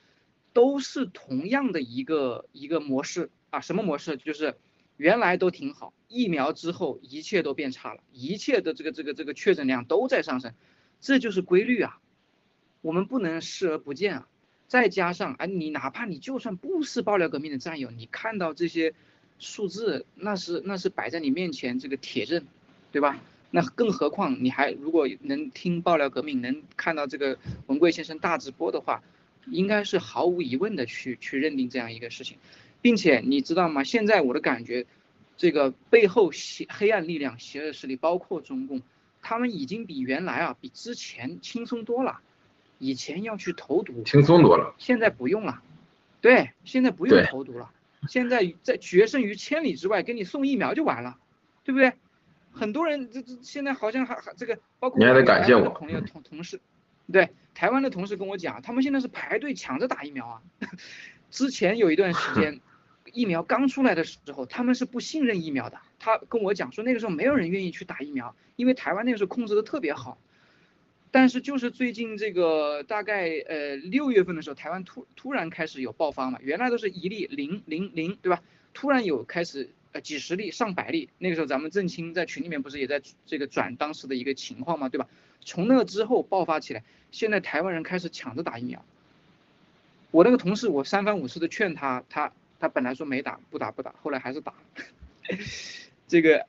[SPEAKER 3] 都是同样的一个一个模式啊，什么模式？就是。原来都挺好，疫苗之后一切都变差了，一切的这个这个这个确诊量都在上升，这就是规律啊，我们不能视而不见啊。再加上啊，你哪怕你就算不是爆料革命的战友，你看到这些数字，那是那是摆在你面前这个铁证，对吧？那更何况你还如果能听爆料革命，能看到这个文贵先生大直播的话，应该是毫无疑问的去去认定这样一个事情。并且你知道吗？现在我的感觉，这个背后邪黑暗力量、邪恶势力，包括中共，他们已经比原来啊，比之前轻松多了。以前要去投毒，
[SPEAKER 2] 轻松多了，
[SPEAKER 3] 现在不用了。对，现在不用投毒了，现在在决胜于千里之外，给你送疫苗就完了，对不对？很多人这这现在好像还还这个，包括
[SPEAKER 2] 你还得感谢我
[SPEAKER 3] 朋友同同事，对，台湾的同事跟我讲，他们现在是排队抢着打疫苗啊。<laughs> 之前有一段时间。<laughs> 疫苗刚出来的时候，他们是不信任疫苗的。他跟我讲说，那个时候没有人愿意去打疫苗，因为台湾那个时候控制的特别好。但是就是最近这个大概呃六月份的时候，台湾突突然开始有爆发嘛，原来都是一例零零零，对吧？突然有开始呃几十例上百例，那个时候咱们郑清在群里面不是也在这个转当时的一个情况嘛，对吧？从那之后爆发起来，现在台湾人开始抢着打疫苗。我那个同事，我三番五次的劝他，他。他本来说没打，不打不打，后来还是打。<laughs> 这个，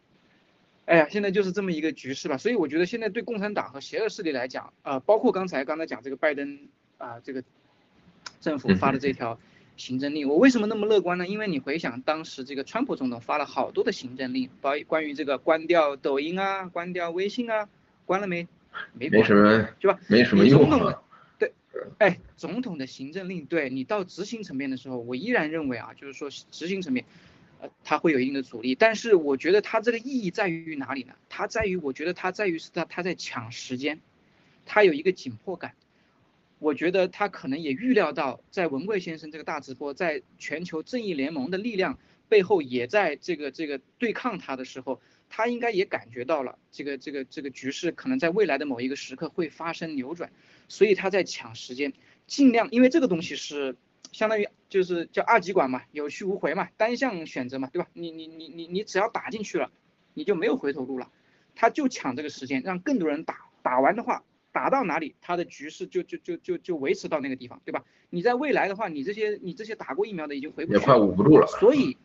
[SPEAKER 3] 哎呀，现在就是这么一个局势吧。所以我觉得现在对共产党和邪恶势力来讲，呃，包括刚才刚才讲这个拜登啊，这个政府发的这条行政令，我为什么那么乐观呢？因为你回想当时这个川普总统发了好多的行政令，包关于这个关掉抖音啊，关掉微信啊，关了没？<laughs>
[SPEAKER 2] 没没什么，
[SPEAKER 3] 是吧？
[SPEAKER 2] 没什么用。
[SPEAKER 3] 对哎，总统的行政令，对你到执行层面的时候，我依然认为啊，就是说执行层面，呃，它会有一定的阻力。但是我觉得它这个意义在于哪里呢？它在于，我觉得它在于是它它在抢时间，它有一个紧迫感。我觉得他可能也预料到，在文贵先生这个大直播，在全球正义联盟的力量背后，也在这个这个对抗他的时候，他应该也感觉到了这个这个这个局势可能在未来的某一个时刻会发生扭转。所以他在抢时间，尽量，因为这个东西是相当于就是叫二极管嘛，有去无回嘛，单向选择嘛，对吧？你你你你你只要打进去了，你就没有回头路了。他就抢这个时间，让更多人打，打完的话，打到哪里，他的局势就就就就就维持到那个地方，对吧？你在未来的话，你这些你这些打过疫苗的已经回不去，
[SPEAKER 2] 也快捂不住了。
[SPEAKER 3] 所以，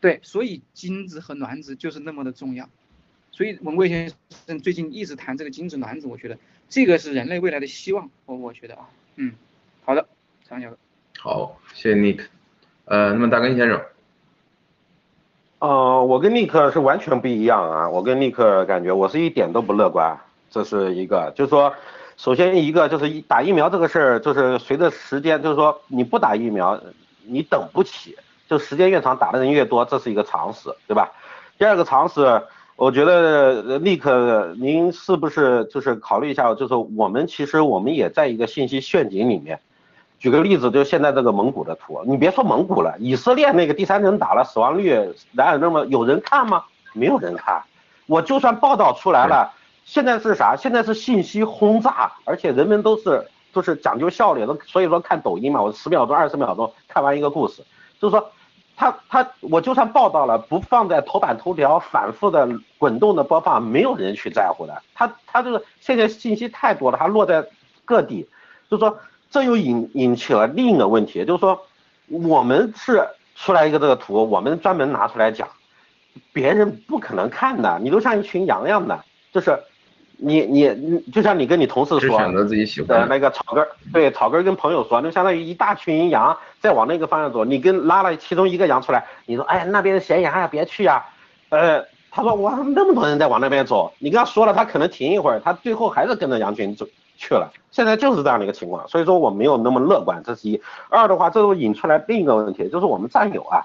[SPEAKER 3] 对，所以精子和卵子就是那么的重要。所以文贵先生最近一直谈这个精子卵子，我觉得。这个是人类未来的希望，我我觉得啊，嗯，好的，张小哥，
[SPEAKER 2] 好，谢谢 Nick，呃，那么大根先生，
[SPEAKER 4] 呃，我跟 Nick 是完全不一样啊，我跟 Nick 感觉我是一点都不乐观，这是一个，就是说，首先一个就是打疫苗这个事儿，就是随着时间，就是说你不打疫苗，你等不起，就时间越长，打的人越多，这是一个常识，对吧？第二个常识。我觉得立刻您是不是就是考虑一下，就是我们其实我们也在一个信息陷阱里面。举个例子，就现在这个蒙古的图，你别说蒙古了，以色列那个第三针打了，死亡率哪有那么有人看吗？没有人看。我就算报道出来了，现在是啥？现在是信息轰炸，而且人们都是都是讲究效率，都所以说看抖音嘛，我十秒钟、二十秒钟看完一个故事，就是说他他我就算报道了，不放在头版头条，反复的滚动的播放，没有人去在乎的。他他这个现在信息太多了，它落在各地，就说。这又引引起了另一个问题，就是说，我们是出来一个这个图，我们专门拿出来讲，别人不可能看的，你都像一群羊一样的，就是你你你，就像你跟你同事说，
[SPEAKER 2] 选择自己喜欢
[SPEAKER 4] 的那个草根，对草根跟朋友说，那相当于一大群羊在往那个方向走，你跟拉了其中一个羊出来，你说哎那边咸羊呀，别去呀，呃，他说哇那么多人在往那边走，你跟他说了，他可能停一会儿，他最后还是跟着羊群走。去了，现在就是这样的一个情况，所以说我没有那么乐观，这是一。二的话，这又引出来另一个问题，就是我们战友啊，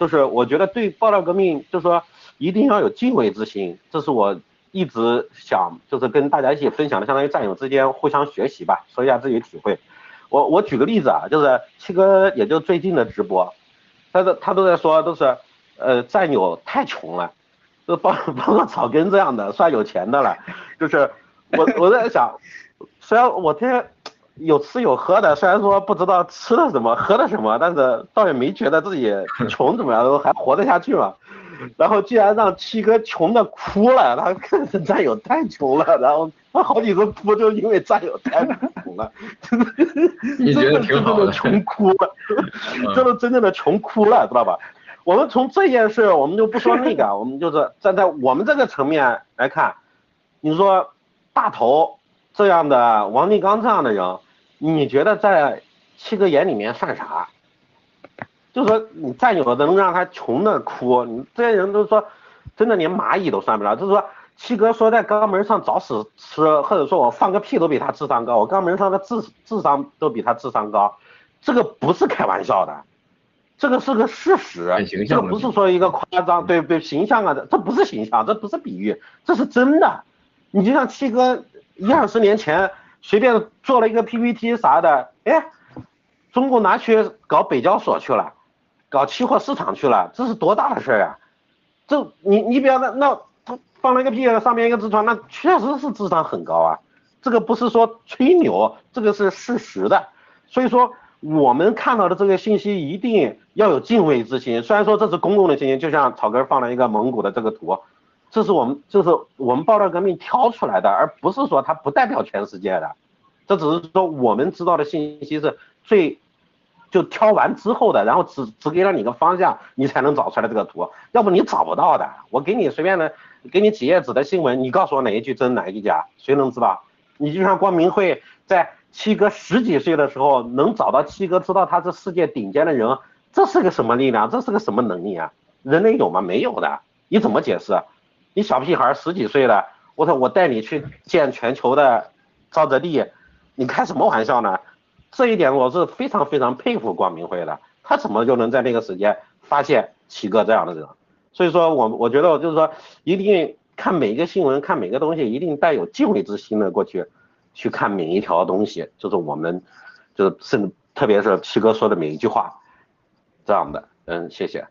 [SPEAKER 4] 就是我觉得对爆料革命，就是说一定要有敬畏之心，这是我一直想就是跟大家一起分享的，相当于战友之间互相学习吧，说一下自己体会。我我举个例子啊，就是七哥也就最近的直播，他都他都在说都是呃战友太穷了，就包包括草根这样的算有钱的了，就是我我在想。虽然我天天有吃有喝的，虽然说不知道吃的什么喝的什么，但是倒也没觉得自己穷怎么样，都还活得下去嘛。然后竟然让七哥穷的哭了，他看战友太穷了，然后他好几次哭就因为战友太穷了，<laughs> 真的真的真的穷哭了，真的真正的穷哭了，知道吧？我们从这件事，我们就不说那个，我们就是站在我们这个层面来看，你说大头。这样的王立刚这样的人，你觉得在七哥眼里面算啥？就说你战友能让他穷的哭，你这些人都说，真的连蚂蚁都算不了。就是说七哥说在肛门上找屎吃，或者说我放个屁都比他智商高，我肛门上的智智商都比他智商高，这个不是开玩笑的，这个是个事实，这不是说一个夸张，对对，形象啊，这不是形象，这不是比喻，这是真的。你就像七哥。一二十年前随便做了一个 PPT 啥的，哎，中国拿去搞北交所去了，搞期货市场去了，这是多大的事儿啊！这你你比方那那他放了一个屁上面一个痔疮，那确实是智商很高啊，这个不是说吹牛，这个是事实的。所以说我们看到的这个信息一定要有敬畏之心，虽然说这是公共的信息，就像草根放了一个蒙古的这个图。这是我们，就是我们爆料革命挑出来的，而不是说它不代表全世界的，这只是说我们知道的信息是最，就挑完之后的，然后只只给了你个方向，你才能找出来这个图，要不你找不到的。我给你随便的，给你几页纸的新闻，你告诉我哪一句真哪一句假，谁能知道？你就像光明会在七哥十几岁的时候能找到七哥，知道他是世界顶尖的人，这是个什么力量？这是个什么能力啊？人类有吗？没有的，你怎么解释？你小屁孩十几岁了，我说我带你去见全球的沼泽地，你开什么玩笑呢？这一点我是非常非常佩服光明会的，他怎么就能在那个时间发现七哥这样的人？所以说我我觉得我就是说一定看每一个新闻，看每个东西一定带有敬畏之心的过去去看每一条东西，就是我们就是甚特别是七哥说的每一句话这样的，嗯，谢谢。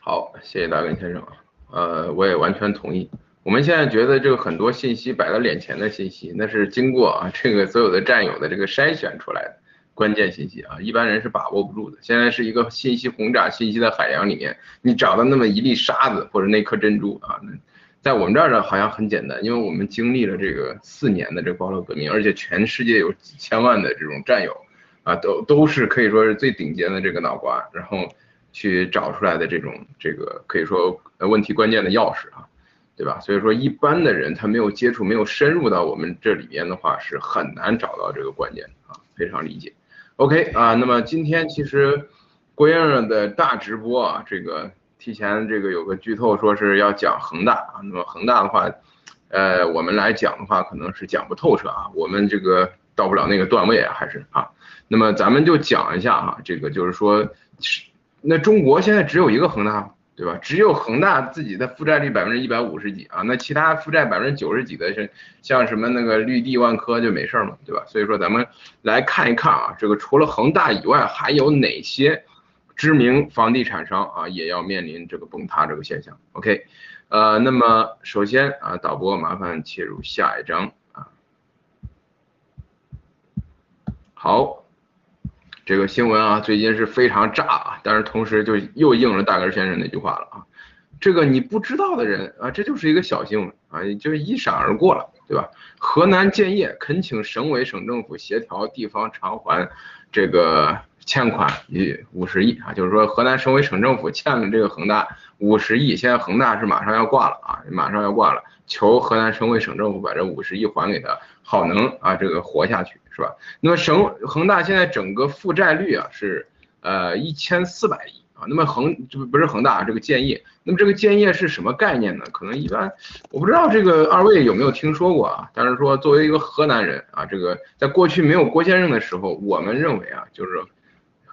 [SPEAKER 2] 好，谢谢大根先生啊，呃，我也完全同意。我们现在觉得这个很多信息摆到脸前的信息，那是经过啊这个所有的战友的这个筛选出来的关键信息啊，一般人是把握不住的。现在是一个信息轰炸、信息的海洋里面，你找到那么一粒沙子或者那颗珍珠啊，在我们这儿呢好像很简单，因为我们经历了这个四年的这个爆料革命，而且全世界有几千万的这种战友啊，都都是可以说是最顶尖的这个脑瓜，然后。去找出来的这种这个可以说问题关键的钥匙啊，对吧？所以说一般的人他没有接触没有深入到我们这里边的话是很难找到这个关键啊，非常理解。OK 啊，那么今天其实郭先生的大直播啊，这个提前这个有个剧透说是要讲恒大啊，那么恒大的话，呃，我们来讲的话可能是讲不透彻啊，我们这个到不了那个段位啊，还是啊，那么咱们就讲一下啊，这个就是说。那中国现在只有一个恒大，对吧？只有恒大自己的负债率百分之一百五十几啊，那其他负债百分之九十几的是像什么那个绿地、万科就没事儿嘛，对吧？所以说咱们来看一看啊，这个除了恒大以外，还有哪些知名房地产商啊也要面临这个崩塌这个现象？OK，呃，那么首先啊，导播麻烦切入下一章啊，好。这个新闻啊，最近是非常炸啊，但是同时就又应了大根先生那句话了啊，这个你不知道的人啊，这就是一个小新闻啊，就是一闪而过了，对吧？河南建业恳请省委省政府协调地方偿还这个欠款一五十亿啊，就是说河南省委省政府欠了这个恒大五十亿，现在恒大是马上要挂了啊，马上要挂了，求河南省委省政府把这五十亿还给他，好能啊这个活下去。是吧？那么省恒大现在整个负债率啊是呃一千四百亿啊。那么恒就不是恒大啊这个建业，那么这个建业是什么概念呢？可能一般我不知道这个二位有没有听说过啊？但是说作为一个河南人啊，这个在过去没有郭先生的时候，我们认为啊，就是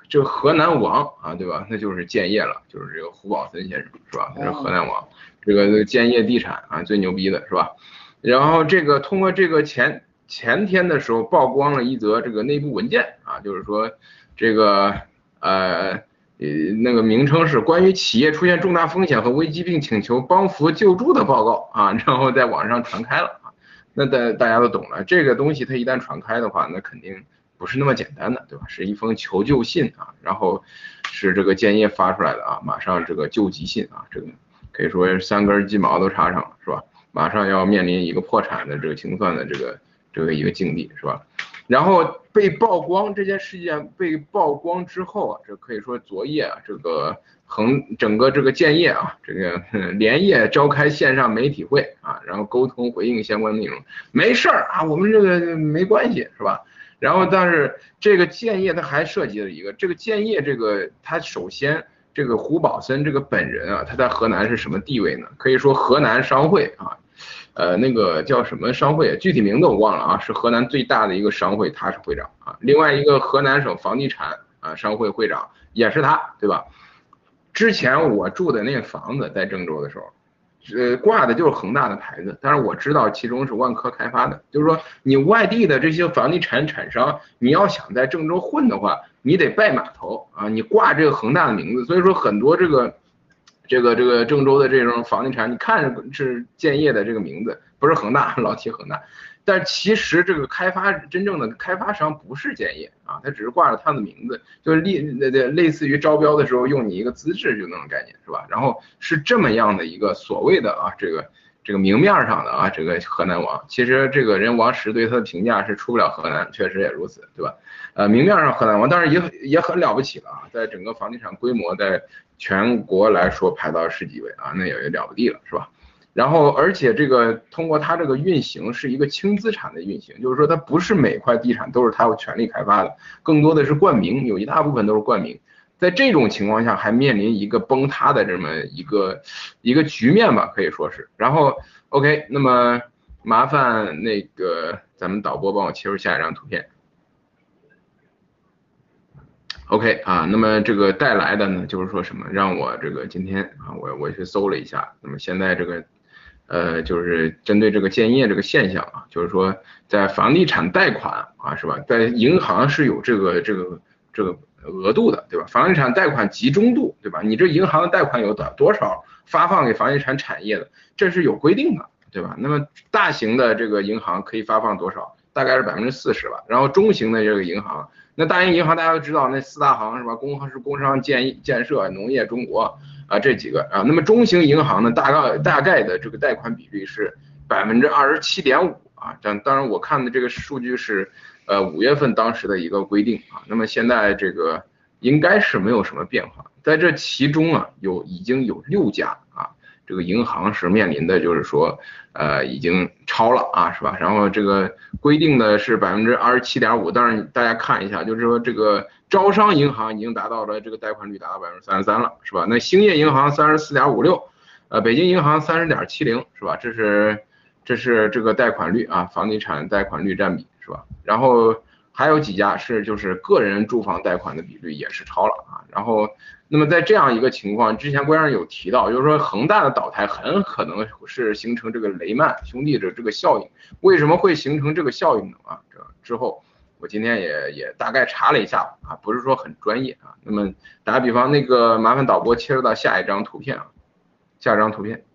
[SPEAKER 2] 这河南王啊，对吧？那就是建业了，就是这个胡宝森先生是吧？那是河南王，这个建业地产啊最牛逼的是吧？然后这个通过这个钱。前天的时候曝光了一则这个内部文件啊，就是说这个呃呃那个名称是关于企业出现重大风险和危机并请求帮扶救助的报告啊，<laughs> 然后在网上传开了啊，那大大家都懂了，这个东西它一旦传开的话，那肯定不是那么简单的，对吧？是一封求救信啊，然后是这个建业发出来的啊，马上这个救急信啊，这个可以说三根鸡毛都插上了，是吧？马上要面临一个破产的这个清算的这个。这个一个境地是吧？然后被曝光这件事件被曝光之后啊，这可以说昨夜啊，这个恒整个这个建业啊，这个 <laughs> 连夜召开线上媒体会啊，然后沟通回应相关内容。没事儿啊，我们这个没关系是吧？然后但是这个建业它还涉及了一个，这个建业这个它首先这个胡宝森这个本人啊，他在河南是什么地位呢？可以说河南商会啊。呃，那个叫什么商会，具体名字我忘了啊，是河南最大的一个商会，他是会长啊。另外一个河南省房地产啊商会会长也是他，对吧？之前我住的那个房子在郑州的时候，呃，挂的就是恒大的牌子，但是我知道其中是万科开发的，就是说你外地的这些房地产产商，你要想在郑州混的话，你得拜码头啊，你挂这个恒大的名字，所以说很多这个。这个这个郑州的这种房地产，你看是建业的这个名字，不是恒大，<laughs> 老提恒大，但其实这个开发真正的开发商不是建业啊，他只是挂着他的名字，就是类那那类似于招标的时候用你一个资质就那种概念是吧？然后是这么样的一个所谓的啊这个这个明面上的啊这个河南王，其实这个人王石对他的评价是出不了河南，确实也如此，对吧？呃，明面上河南王，当然也也很了不起了啊，在整个房地产规模在。全国来说排到十几位啊，那也了不地了，是吧？然后而且这个通过它这个运行是一个轻资产的运行，就是说它不是每块地产都是它有权利开发的，更多的是冠名，有一大部分都是冠名。在这种情况下还面临一个崩塌的这么一个一个局面吧，可以说是。然后 OK，那么麻烦那个咱们导播帮我切入下一张图片。OK 啊，那么这个带来的呢，就是说什么，让我这个今天啊，我我去搜了一下，那么现在这个，呃，就是针对这个建业这个现象啊，就是说在房地产贷款啊，是吧，在银行是有这个这个这个额度的，对吧？房地产贷款集中度，对吧？你这银行的贷款有多多少发放给房地产产业的，这是有规定的，对吧？那么大型的这个银行可以发放多少？大概是百分之四十吧，然后中型的这个银行。那大型银行大家都知道，那四大行是吧？工行是工商建建设、农业中国啊这几个啊。那么中型银行呢，大概大概的这个贷款比例是百分之二十七点五啊。当当然我看的这个数据是呃五月份当时的一个规定啊。那么现在这个应该是没有什么变化，在这其中啊有已经有六家啊。这个银行是面临的，就是说，呃，已经超了啊，是吧？然后这个规定的是百分之二十七点五，但是大家看一下，就是说这个招商银行已经达到了这个贷款率达到百分之三十三了，是吧？那兴业银行三十四点五六，呃，北京银行三十点七零，是吧？这是这是这个贷款率啊，房地产贷款率占比，是吧？然后。还有几家是就是个人住房贷款的比率也是超了啊。然后，那么在这样一个情况之前，官上有提到，就是说恒大的倒台很可能是形成这个雷曼兄弟的这个效应。为什么会形成这个效应呢？啊，这之后我今天也也大概查了一下啊，不是说很专业啊。那么打个比方，那个麻烦导播切入到下一张图片啊，下一张图片。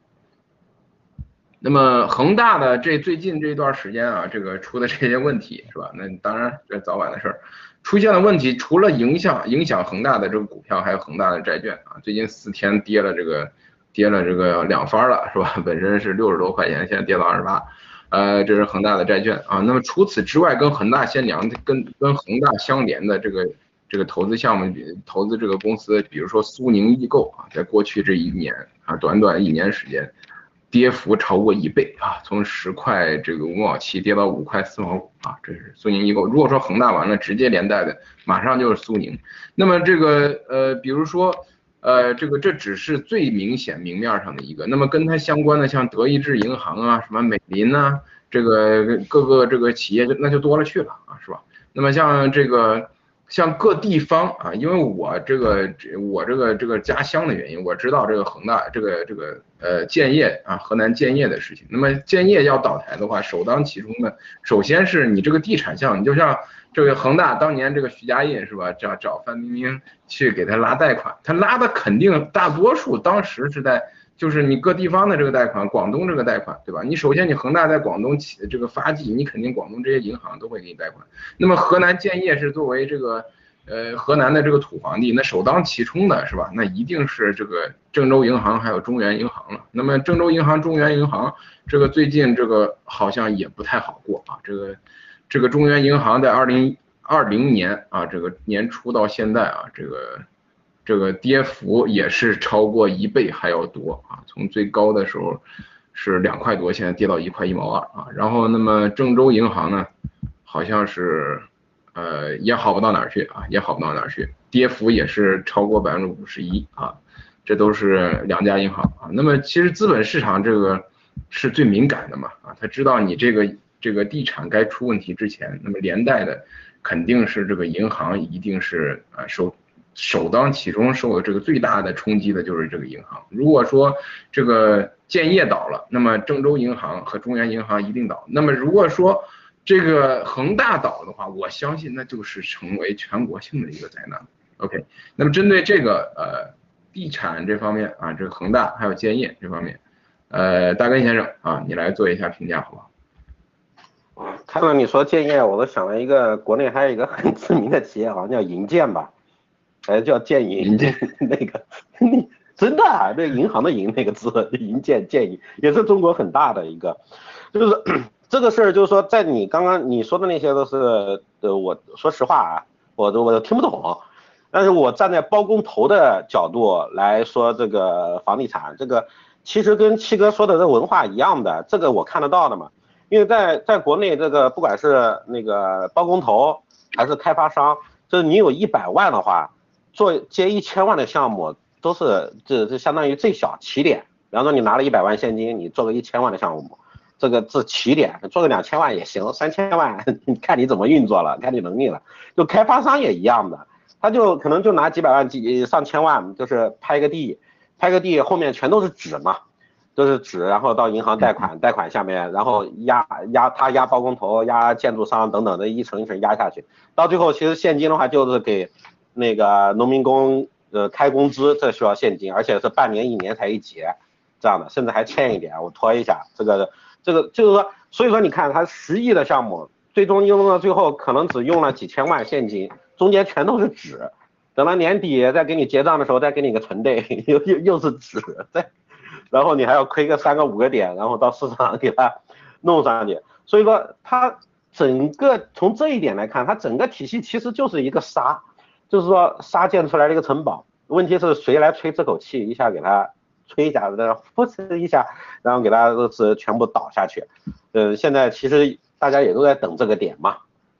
[SPEAKER 2] 那么恒大的这最近这段时间啊，这个出的这些问题是吧？那当然这早晚的事儿，出现了问题，除了影响影响恒大的这个股票，还有恒大的债券啊，最近四天跌了这个跌了这个两番了是吧？本身是六十多块钱，现在跌到二十八，呃，这是恒大的债券啊。那么除此之外，跟恒大先娘跟跟恒大相连的这个这个投资项目，投资这个公司，比如说苏宁易购啊，在过去这一年啊，短短一年时间。跌幅超过一倍啊，从十块这个五毛七跌到五块四毛五啊，这是苏宁易购。如果说恒大完了，直接连带的马上就是苏宁。那么这个呃，比如说呃，这个这只是最明显明面上的一个。那么跟它相关的像德意志银行啊，什么美林呐，这个各个这个企业就那就多了去了啊，是吧？那么像这个。像各地方啊，因为我这个我这个这个家乡的原因，我知道这个恒大这个这个呃建业啊，河南建业的事情。那么建业要倒台的话，首当其冲的，首先是你这个地产项，你就像这个恒大当年这个徐家印是吧，找找范冰冰去给他拉贷款，他拉的肯定大多数当时是在。就是你各地方的这个贷款，广东这个贷款，对吧？你首先你恒大在广东起这个发迹，你肯定广东这些银行都会给你贷款。那么河南建业是作为这个呃河南的这个土皇帝，那首当其冲的是吧？那一定是这个郑州银行还有中原银行了。那么郑州银行、中原银行这个最近这个好像也不太好过啊。这个这个中原银行在二零二零年啊这个年初到现在啊这个。这个跌幅也是超过一倍还要多啊！从最高的时候是两块多，现在跌到一块一毛二啊。然后那么郑州银行呢，好像是呃也好不到哪儿去啊，也好不到哪儿去，跌幅也是超过百分之五十一啊。这都是两家银行啊。那么其实资本市场这个是最敏感的嘛啊，他知道你这个这个地产该出问题之前，那么连带的肯定是这个银行一定是啊收。首当其冲受的这个最大的冲击的就是这个银行。如果说这个建业倒了，那么郑州银行和中原银行一定倒。那么如果说这个恒大倒的话，我相信那就是成为全国性的一个灾难。OK，那么针对这个呃地产这方面啊，这个恒大还有建业这方面，呃大根先生啊，你来做一下评价好不好？
[SPEAKER 4] 看到你说建业，我都想了一个国内还有一个很知名的企业，好像叫银建吧。哎，叫建银，<laughs> 那个，你真的啊，那银行的银那个字，银建建银也是中国很大的一个，就是这个事儿，就是说，在你刚刚你说的那些都是，呃，我说实话啊，我都我都听不懂，但是我站在包工头的角度来说，这个房地产，这个其实跟七哥说的这文化一样的，这个我看得到的嘛，因为在在国内，这个不管是那个包工头还是开发商，就是你有一百万的话。做接一千万的项目都是这这相当于最小起点，比方说你拿了一百万现金，你做个一千万的项目，这个是起点，做个两千万也行，三千万 <laughs> 看你怎么运作了，看你能力了。就开发商也一样的，他就可能就拿几百万几上千万，就是拍个地，拍个地后面全都是纸嘛，都是纸，然后到银行贷款，贷款下面然后压压他压包工头，压建筑商等等的一层一层压下去，到最后其实现金的话就是给。那个农民工呃开工资，这需要现金，而且是半年一年才一结，这样的，甚至还欠一点，我拖一下，这个这个就是说，所以说你看他十亿的项目，最终用到最后可能只用了几千万现金，中间全都是纸，等到年底再给你结账的时候再给你个存兑，又又又是纸，再然后你还要亏个三个五个点，然后到市场给他弄上去，所以说他整个从这一点来看，他整个体系其实就是一个沙。就是说沙建出来的一个城堡，问题是谁来吹这口气，一下给他吹一下，再呼哧一下，然后给他是全部倒下去。呃，现在其实大家也都在等这个点嘛，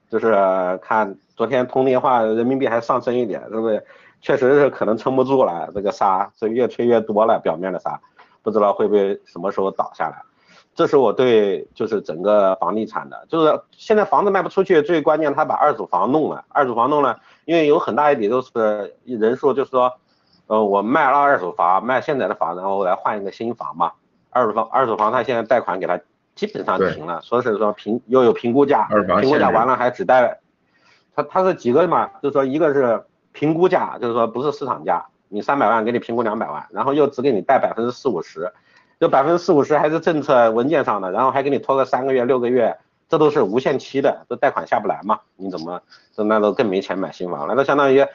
[SPEAKER 4] 就是看昨天通电话，人民币还上升一点，是不是？确实是可能撑不住了，这个沙是越吹越多了，表面的沙，不知道会不会什么时候倒下来。这是我对就是整个房地产的，就是现在房子卖不出去，最关键他把二手房弄了，二手房弄了，因为有很大一笔都是人数就是说，呃，我卖了二手房，卖现在的房，然后我来换一个新房嘛，二手房二手房他现在贷款给他基本上停了，说是说评又有评估价，评估价完了还只贷，他他是几个嘛，就是说一个是评估价，就是说不是市场价，你三百万给你评估两百万，然后又只给你贷百分之四五十。就百分之四五十还是政策文件上的，然后还给你拖个三个月六个月，这都是无限期的，这贷款下不来嘛？你怎么那都更没钱买新房了，那相当于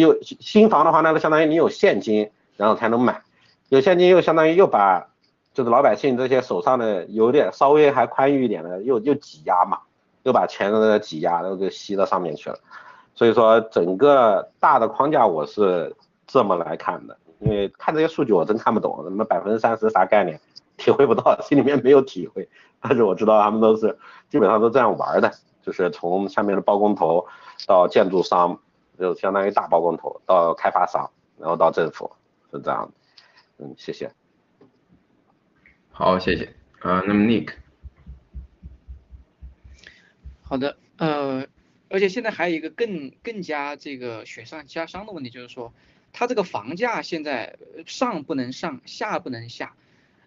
[SPEAKER 4] 有新房的话，那都相当于你有现金，然后才能买，有现金又相当于又把就是老百姓这些手上的有点稍微还宽裕一点的又又挤压嘛，又把钱都挤压都给吸到上面去了，所以说整个大的框架我是这么来看的。因为看这些数据我真看不懂，什么百分之三十啥概念，体会不到，心里面没有体会。但是我知道他们都是基本上都这样玩的，就是从下面的包工头到建筑商，就相当于大包工头到开发商，然后到政府，是这样嗯，谢谢。
[SPEAKER 2] 好，谢谢。啊，那么 Nick。
[SPEAKER 3] 好的，呃，而且现在还有一个更更加这个雪上加霜的问题，就是说。它这个房价现在上不能上，下不能下，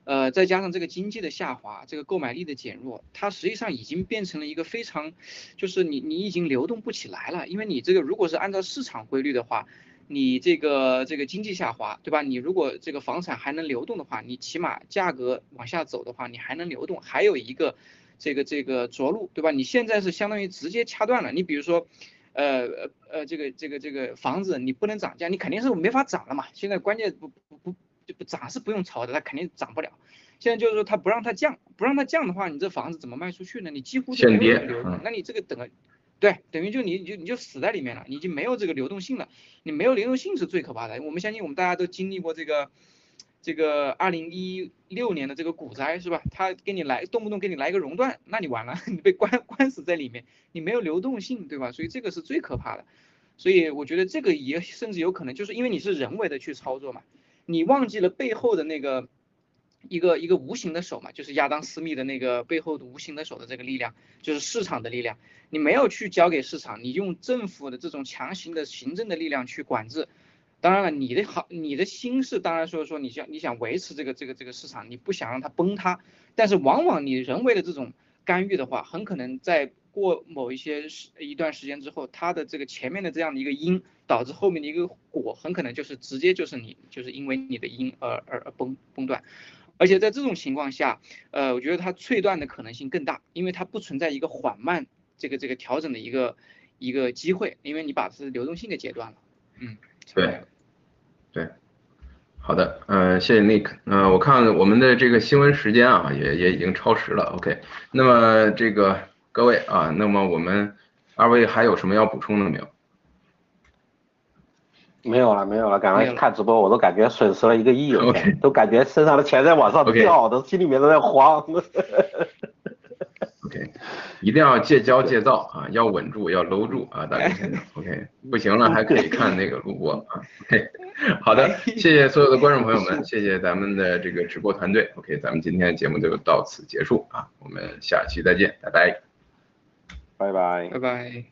[SPEAKER 3] 呃，再加上这个经济的下滑，这个购买力的减弱，它实际上已经变成了一个非常，就是你你已经流动不起来了，因为你这个如果是按照市场规律的话，你这个这个经济下滑，对吧？你如果这个房产还能流动的话，你起码价格往下走的话，你还能流动，还有一个这个这个着陆，对吧？你现在是相当于直接掐断了，你比如说。呃呃呃，这个这个这个房子你不能涨价，你肯定是没法涨了嘛。现在关键不不不就不涨是不用炒的，它肯定涨不了。现在就是说它不让它降，不让它降的话，你这房子怎么卖出去呢？你几乎就没有流动，那你这个等，对，等于就你就你就死在里面了，你已经没有这个流动性了。你没有流动性是最可怕的。我们相信我们大家都经历过这个。这个二零一六年的这个股灾是吧？他给你来动不动给你来一个熔断，那你完了，<laughs> 你被关关死在里面，你没有流动性，对吧？所以这个是最可怕的。所以我觉得这个也甚至有可能就是因为你是人为的去操作嘛，你忘记了背后的那个一个一个无形的手嘛，就是亚当斯密的那个背后的无形的手的这个力量，就是市场的力量，你没有去交给市场，你用政府的这种强行的行政的力量去管制。当然了，你的好，你的心是当然说说你想你想维持这个这个这个市场，你不想让它崩塌，但是往往你人为的这种干预的话，很可能在过某一些时一段时间之后，它的这个前面的这样的一个因导致后面的一个果，很可能就是直接就是你就是因为你的因而而而崩崩断，而且在这种情况下，呃，我觉得它脆断的可能性更大，因为它不存在一个缓慢这个这个调整的一个一个机会，因为你把是流动性给截断了，嗯。
[SPEAKER 2] 对，对，好的，嗯，谢谢 Nick，嗯，我看我们的这个新闻时间啊，也也已经超时了，OK，那么这个各位啊，那么我们二位还有什么要补充的没有？
[SPEAKER 4] 没有了，没有了，刚刚看直播我都感觉损失了一个亿，OK，都感觉身上的钱在往上掉，都心里面都在慌。<laughs>
[SPEAKER 2] OK，一定要戒骄戒躁啊，要稳住，要搂住啊，大家。<laughs> OK，不行了还可以看那个录播啊。OK，<laughs> 好的，谢谢所有的观众朋友们，谢谢咱们的这个直播团队。OK，咱们今天的节目就到此结束啊，我们下期再见，拜拜，
[SPEAKER 4] 拜拜，
[SPEAKER 3] 拜拜。